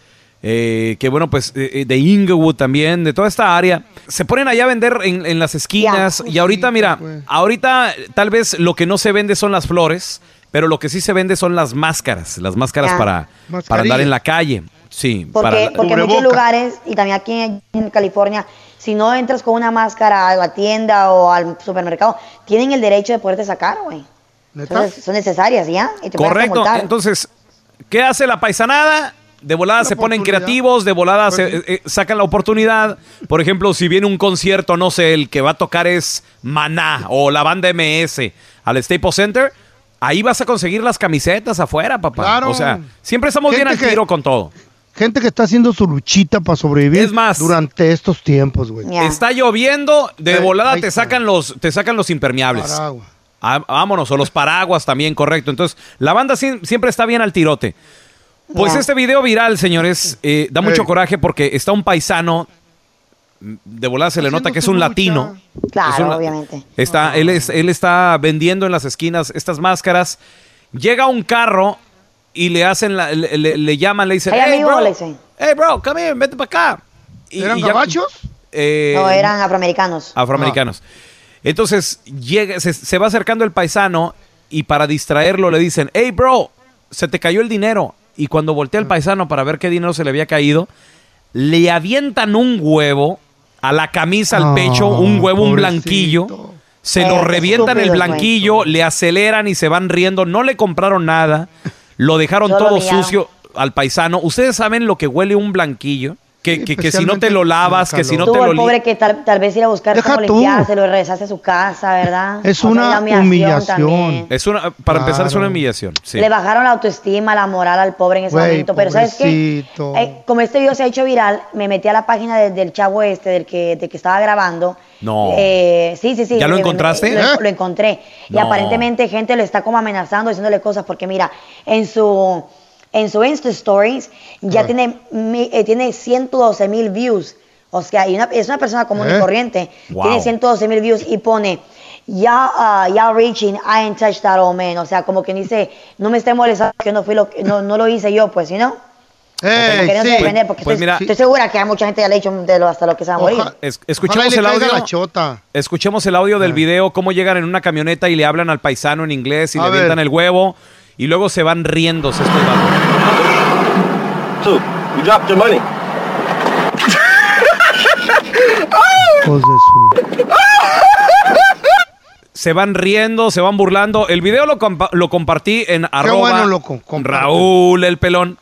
eh, que bueno, pues eh, de Inglewood también, de toda esta área, se ponen allá a vender en, en las esquinas y ahorita, mira, ahorita tal vez lo que no se vende son las flores, pero lo que sí se vende son las máscaras, las máscaras para, para andar en la calle. Sí, Porque, para porque en muchos lugares, y también aquí en, en California, si no entras con una máscara a la tienda o al supermercado, tienen el derecho de poderte sacar, güey. Entonces, son necesarias, ¿ya? Y te Correcto. Entonces, ¿qué hace la paisanada? De volada se ponen creativos, de volada se, eh, eh, sacan la oportunidad. Por ejemplo, si viene un concierto, no sé, el que va a tocar es Maná o la banda MS al Staples Center, ahí vas a conseguir las camisetas afuera, papá. Claro. O sea, siempre estamos bien al que- tiro con todo. Gente que está haciendo su luchita para sobrevivir durante estos tiempos, güey. Está lloviendo, de Eh, volada te sacan los, te sacan los impermeables. Paraguas. Ah, vámonos, o los paraguas también, correcto. Entonces, la banda sie- siempre está bien al tirote. Pues este video viral, señores, eh, da mucho Ey. coraje porque está un paisano, de volada se le nota que es un latino. Claro, Es un- obviamente. Está, él, es- él está vendiendo en las esquinas estas máscaras. Llega un carro y le hacen, la- le, le- le llaman, le dicen, Hey, hey, amigo, bro, le dicen. hey, bro, come here, vete para acá. Y- ¿Eran y ya- gabachos? eh, no, eran afroamericanos. afroamericanos. Entonces llega, se, se va acercando el paisano y para distraerlo le dicen, hey bro, se te cayó el dinero. Y cuando voltea el paisano para ver qué dinero se le había caído, le avientan un huevo a la camisa, al Ah, pecho, un huevo, un blanquillo. Se Eh, lo revientan el blanquillo, le aceleran y se van riendo. No le compraron nada. Lo dejaron todo sucio al paisano. ¿Ustedes saben lo que huele un blanquillo? Que, que- que si no te lo lavas, que si no te el lo li- pobre que tal, tal vez ir a buscar Deja cómo limpiarse, lo regresaste a su casa, ¿verdad? Es O sea, una humillación. Es una, para empezar es una humillación. sí. Le bajaron la autoestima, la moral al pobre en ese momento. Pero ¿sabes qué? Eh, como este video se ha hecho viral, me metí a la página de- del chavo este, del que, del que estaba grabando. No. Eh, sí, sí, sí. ¿Ya lo Me- encontraste? Lo, ¿Eh? lo encontré. Y No. aparentemente gente le está como amenazando, diciéndole cosas, porque mira, en su, en su Insta Stories ya tiene, mi- eh, tiene 112 mil views. O sea, y una- es una persona común y ¿Eh? corriente. Wow. Tiene 112 mil views y pone, y'all, uh, y'all reaching, I ain't touched that old man. O sea, como quien dice, no me esté molestando que no fui lo que, no, no lo hice yo, pues, ¿sí no? Ey, queriendo sí. defender, porque Pues estoy, mira- estoy segura que hay mucha gente que ya le ha dicho de lo, hasta lo que se va a morir. Es- escuchemos y el audio. la chota. Escuchemos el audio del video, cómo llegan en una camioneta y le hablan al paisano en inglés y A le avientan el huevo y luego se van riéndose estos vatos. So, you dropped your money. Se van riendo, se van burlando. El video lo, compa- lo compartí en arroba bueno. Raúl el pelón.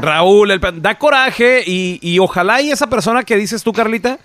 Raúl el pelón. Da coraje y, y ojalá y esa persona que dices tú, Carlita,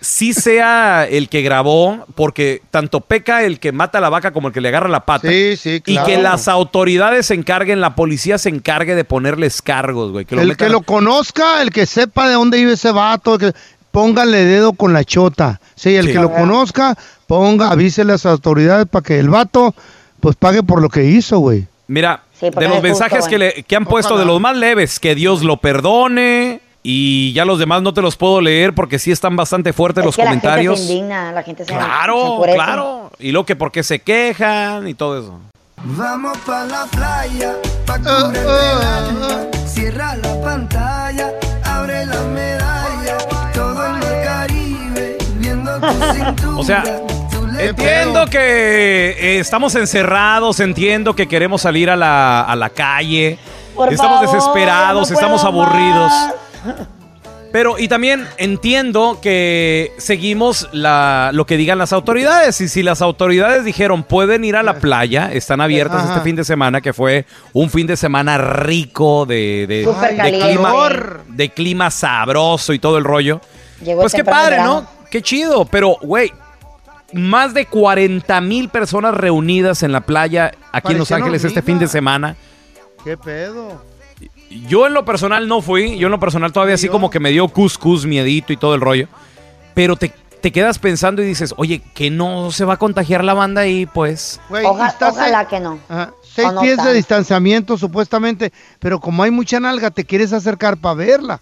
sí sea el que grabó, porque tanto peca el que mata a la vaca como el que le agarra la pata. Sí, sí, Y claro. que las autoridades se encarguen, la policía se encargue de ponerles cargos, güey. Que lo el metan- que lo conozca, el que sepa de dónde vive ese vato, que póngale dedo con la chota. Sí, el Sí. que lo conozca, ponga, avise a las autoridades para que el vato pues pague por lo que hizo, güey. Mira, Sí, de los justo, mensajes que, le- que han puesto de los más leves, que Dios lo perdone. Y ya los demás no te los puedo leer porque sí están bastante fuertes Es los que la comentarios. gente se indigna, la gente se se Claro, enfurece. claro. Y lo que por qué se quejan y todo eso. Vamos pa' la playa, pa' curarte el alma. Cierra la pantalla, abre la medalla. Todo el mar Caribe, viendo tu [LAUGHS] cintura. O sea. Entiendo que eh, estamos encerrados, entiendo que queremos salir a la, a la calle, Por estamos favor, desesperados, no estamos aburridos. más. Pero, y también entiendo que seguimos la, lo que digan las autoridades. Y si las autoridades dijeron pueden ir a la playa, están abiertas Ajá. este fin de semana, que fue un fin de semana rico de, de, clima, de clima sabroso y todo el rollo. Llegó Pues qué padre. ¿no? Qué chido. Pero, güey, más de 40 mil personas reunidas en la playa aquí en Los Ángeles este fin de semana. ¿Qué pedo? Yo en lo personal no fui. Yo en lo personal todavía así como que me dio cuscús, miedito y todo el rollo. Pero te, te quedas pensando y dices, oye, que no se va a contagiar la banda ahí, pues. Güey, Oja- está ojalá seis- que no. Ajá, seis O no pies de tanto. distanciamiento supuestamente, pero como hay mucha nalga, te quieres acercar para verla.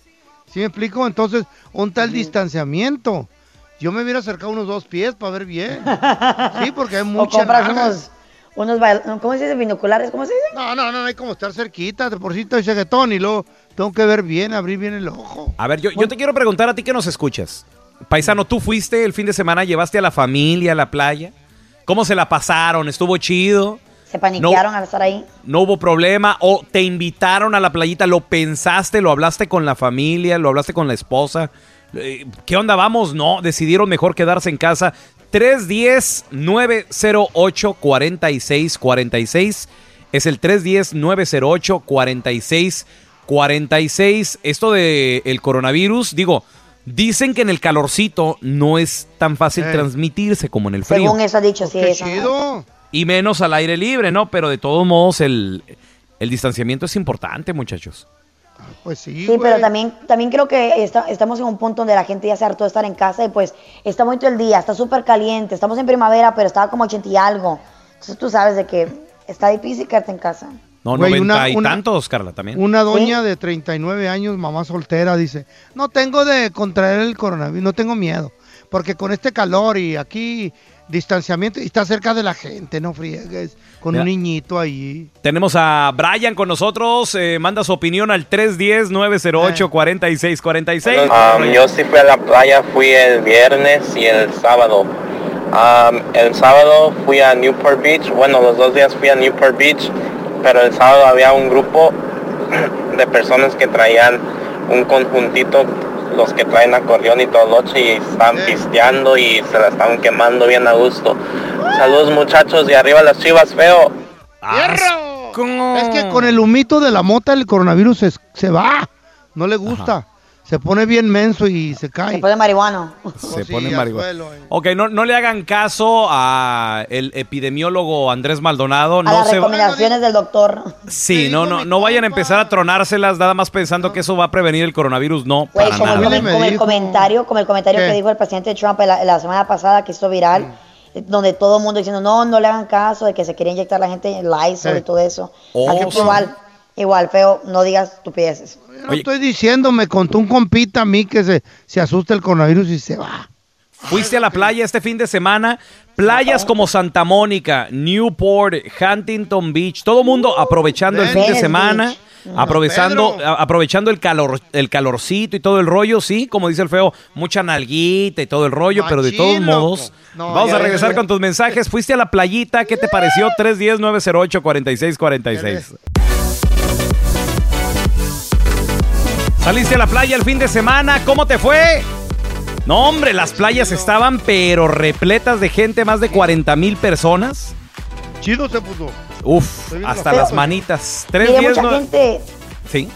¿Sí me explico? Entonces, ¿dónde está el distanciamiento? Yo me hubiera acercado unos dos pies para ver bien. [LAUGHS] Sí, porque hay O mucha compras nalga. unos, unos bail- ¿cómo se dice? Binoculares, ¿cómo se dice? No, no, no, no hay como estar cerquita, de por sí estoy ceguetón y luego tengo que ver bien, abrir bien el ojo. A ver, yo, yo te quiero preguntar a ti que nos escuchas. Paisano, ¿tú fuiste el fin de semana, llevaste a la familia a la playa? ¿Cómo se la pasaron? ¿Estuvo chido? Se paniquearon al estar ahí. ¿No hubo problema? ¿O te invitaron a la playita? ¿Lo pensaste? ¿Lo hablaste con la familia? ¿Lo hablaste con la esposa? Eh, ¿Qué onda? Vamos, no, decidieron mejor quedarse en casa. 310-908-4646. Es el 310-908-4646. Esto de el coronavirus, digo, dicen que en el calorcito no es tan fácil Eh. transmitirse como en el frío. Según eso ha dicho, sí. ¡Qué eso. chido! Y menos al aire libre, ¿no? Pero de todos modos el, el distanciamiento es importante, muchachos. Pues sí, Sí, pero también, también creo que está- estamos en un punto donde la gente ya se hartó de estar en casa y pues está muy todo el día, está súper caliente, estamos en primavera, pero estaba como 80 y algo. Entonces tú sabes de que está difícil quedarte en casa. No, Güey, 90 una- y una- tantos, Carla, también. Una doña de 39 años, mamá soltera, dice, no tengo de contraer el coronavirus, no tengo miedo, porque con este calor y aquí distanciamiento, y está cerca de la gente, no friegues, con Mira. un niñito ahí. Tenemos a Brian con nosotros. eh, manda su opinión al 310-908-4646. Um, yo sí fui a la playa, fui el viernes y el sábado. Um, el sábado fui a Newport Beach, bueno, los dos días fui a Newport Beach, pero el sábado había un grupo [CLEARS THROAT] de personas que traían un conjuntito, los que traen acordeón y todo y estaban pisteando y se la estaban quemando bien a gusto. Saludos muchachos y arriba las chivas feo. Es que con el humito de la mota el coronavirus se, se va, no le gusta, se pone bien menso y se cae. Se pone marihuano. Se sí, pone al marihuana. suelo, eh. Ok, no, no le hagan caso a el epidemiólogo Andrés Maldonado. A No las se va- recomendaciones del doctor. Sí, no, no, no vayan a empezar a tronárselas nada más pensando que eso va a prevenir el coronavirus. No, Güey, para como, nada. como- como el comentario, como el comentario ¿Qué? que dijo el presidente Trump la, la semana pasada que hizo viral, eh, donde todo el mundo diciendo no, no le hagan caso, de que se quiere inyectar la gente en Lysol Sí. y todo eso. Oh, que sí. Igual, feo, no digas estupideces. No estoy diciendo, me contó un compita a mí que se, se asusta el coronavirus y se va. Fuiste a la playa este fin de semana. Playas como Santa Mónica, Newport, Huntington Beach, todo mundo aprovechando el fin de semana, aprovechando, aprovechando el calor, el calorcito y todo el rollo, sí, como dice el feo, mucha nalguita y todo el rollo, pero de todos modos, vamos a regresar con tus mensajes. Fuiste a la playita, ¿qué te pareció? 310-908-4646. Saliste a la playa el fin de semana, ¿cómo te fue? No, hombre, las playas estaban pero repletas de gente, más de 40 mil personas. Chido se puso. Uf, hasta las manitas. Tres Mire, días mucha no- gente, Sí.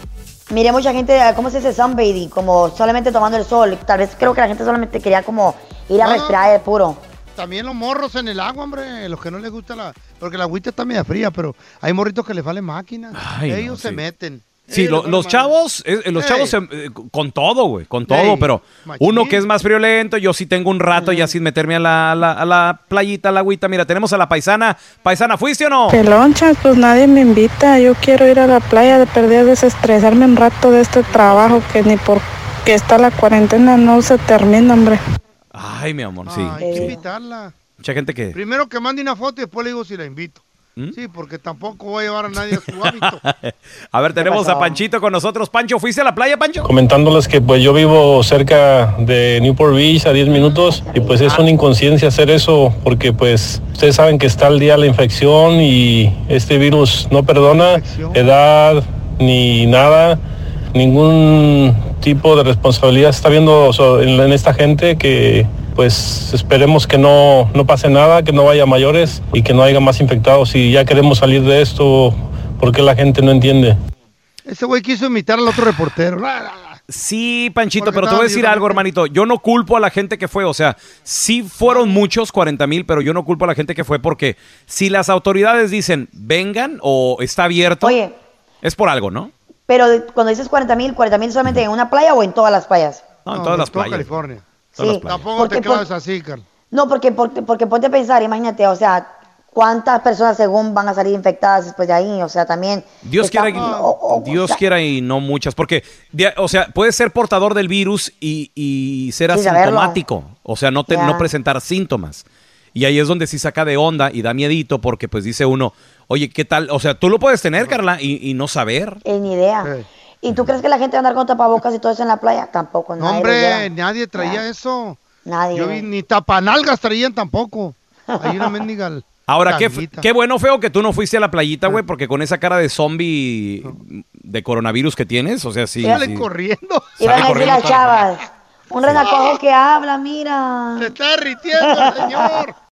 mire, mucha gente, ¿cómo se dice sunbathing? Como solamente tomando el sol. Tal vez creo que la gente solamente quería como ir a no. respirar el puro. También los morros en el agua, hombre. Los que no les gusta la. Porque la agüita está media fría, pero hay morritos que les vale máquina. Ay, no, Ellos se sí. meten. Sí, lo- los chavos, eh, los chavos eh, con todo, güey, con todo, Ey, pero machín. uno que es más friolento, yo sí tengo un rato ya sin meterme a la, a la, a la playita, a la agüita. Mira, tenemos a la paisana. Paisana, ¿fuiste o no? Pelonchas, pues nadie me invita. Yo quiero ir a la playa de perder, desestresarme un rato de este trabajo que ni por que está la cuarentena no se termina, hombre. Ay, mi amor, sí. Hay que sí. invitarla. Mucha gente que... Primero que mande una foto y después le digo si la invito. ¿Mm? Sí, porque tampoco voy a llevar a nadie a su hábito. [LAUGHS] a ver, tenemos a Panchito con nosotros. Pancho, ¿fuiste a la playa, Pancho? Comentándoles que pues yo vivo cerca de Newport Beach a 10 minutos y pues es una inconsciencia hacer eso porque pues ustedes saben que está al día la infección y este virus no perdona edad ni nada, ningún tipo de responsabilidad se está viendo en esta gente que pues esperemos que no, no pase nada, que no vaya mayores y que no haya más infectados y ya queremos salir de esto porque la gente no entiende. Ese güey quiso imitar al otro reportero. Sí, Panchito, Porque pero te voy a decir algo, hermanito. Yo no culpo a la gente que fue. O sea, sí fueron muchos, 40 mil, pero yo no culpo a la gente que fue porque si las autoridades dicen vengan o está abierto, Oye. es por algo, ¿no? Pero cuando dices 40 mil, 40 mil solamente en una playa o en todas las playas. No, en todas las toda playas. California. Sí. Tampoco Porque te claves así, Carl. No, porque, porque, porque ponte a pensar, imagínate, o sea, cuántas personas según van a salir infectadas después de ahí, o sea, también... Dios está- quiera, y- o- o- Dios o sea, quiera y no muchas, porque, o sea, puedes ser portador del virus y, y ser saberlo. asintomático, o sea, no, te- no presentar síntomas. Y ahí es donde sí saca de onda y da miedito porque pues dice uno, oye, ¿qué tal? O sea, tú lo puedes tener, Carla, y, y no saber. ni idea. ¿Y tú crees que la gente va a andar con tapabocas y todo eso en la playa? Tampoco, No, nadie hombre, nadie traía eso. Nadie. Yo vi ni tapanalgas traían tampoco. Hay una [LAUGHS] mendiga. Ahora, qué, qué bueno, feo, que tú no fuiste a la playita, güey, porque con esa cara de zombie de coronavirus que tienes, o sea, sí. Sale sí. corriendo. Y van Sale a decir las chavas, un renacuajo que habla, mira. Se está derritiendo, señor. [LAUGHS]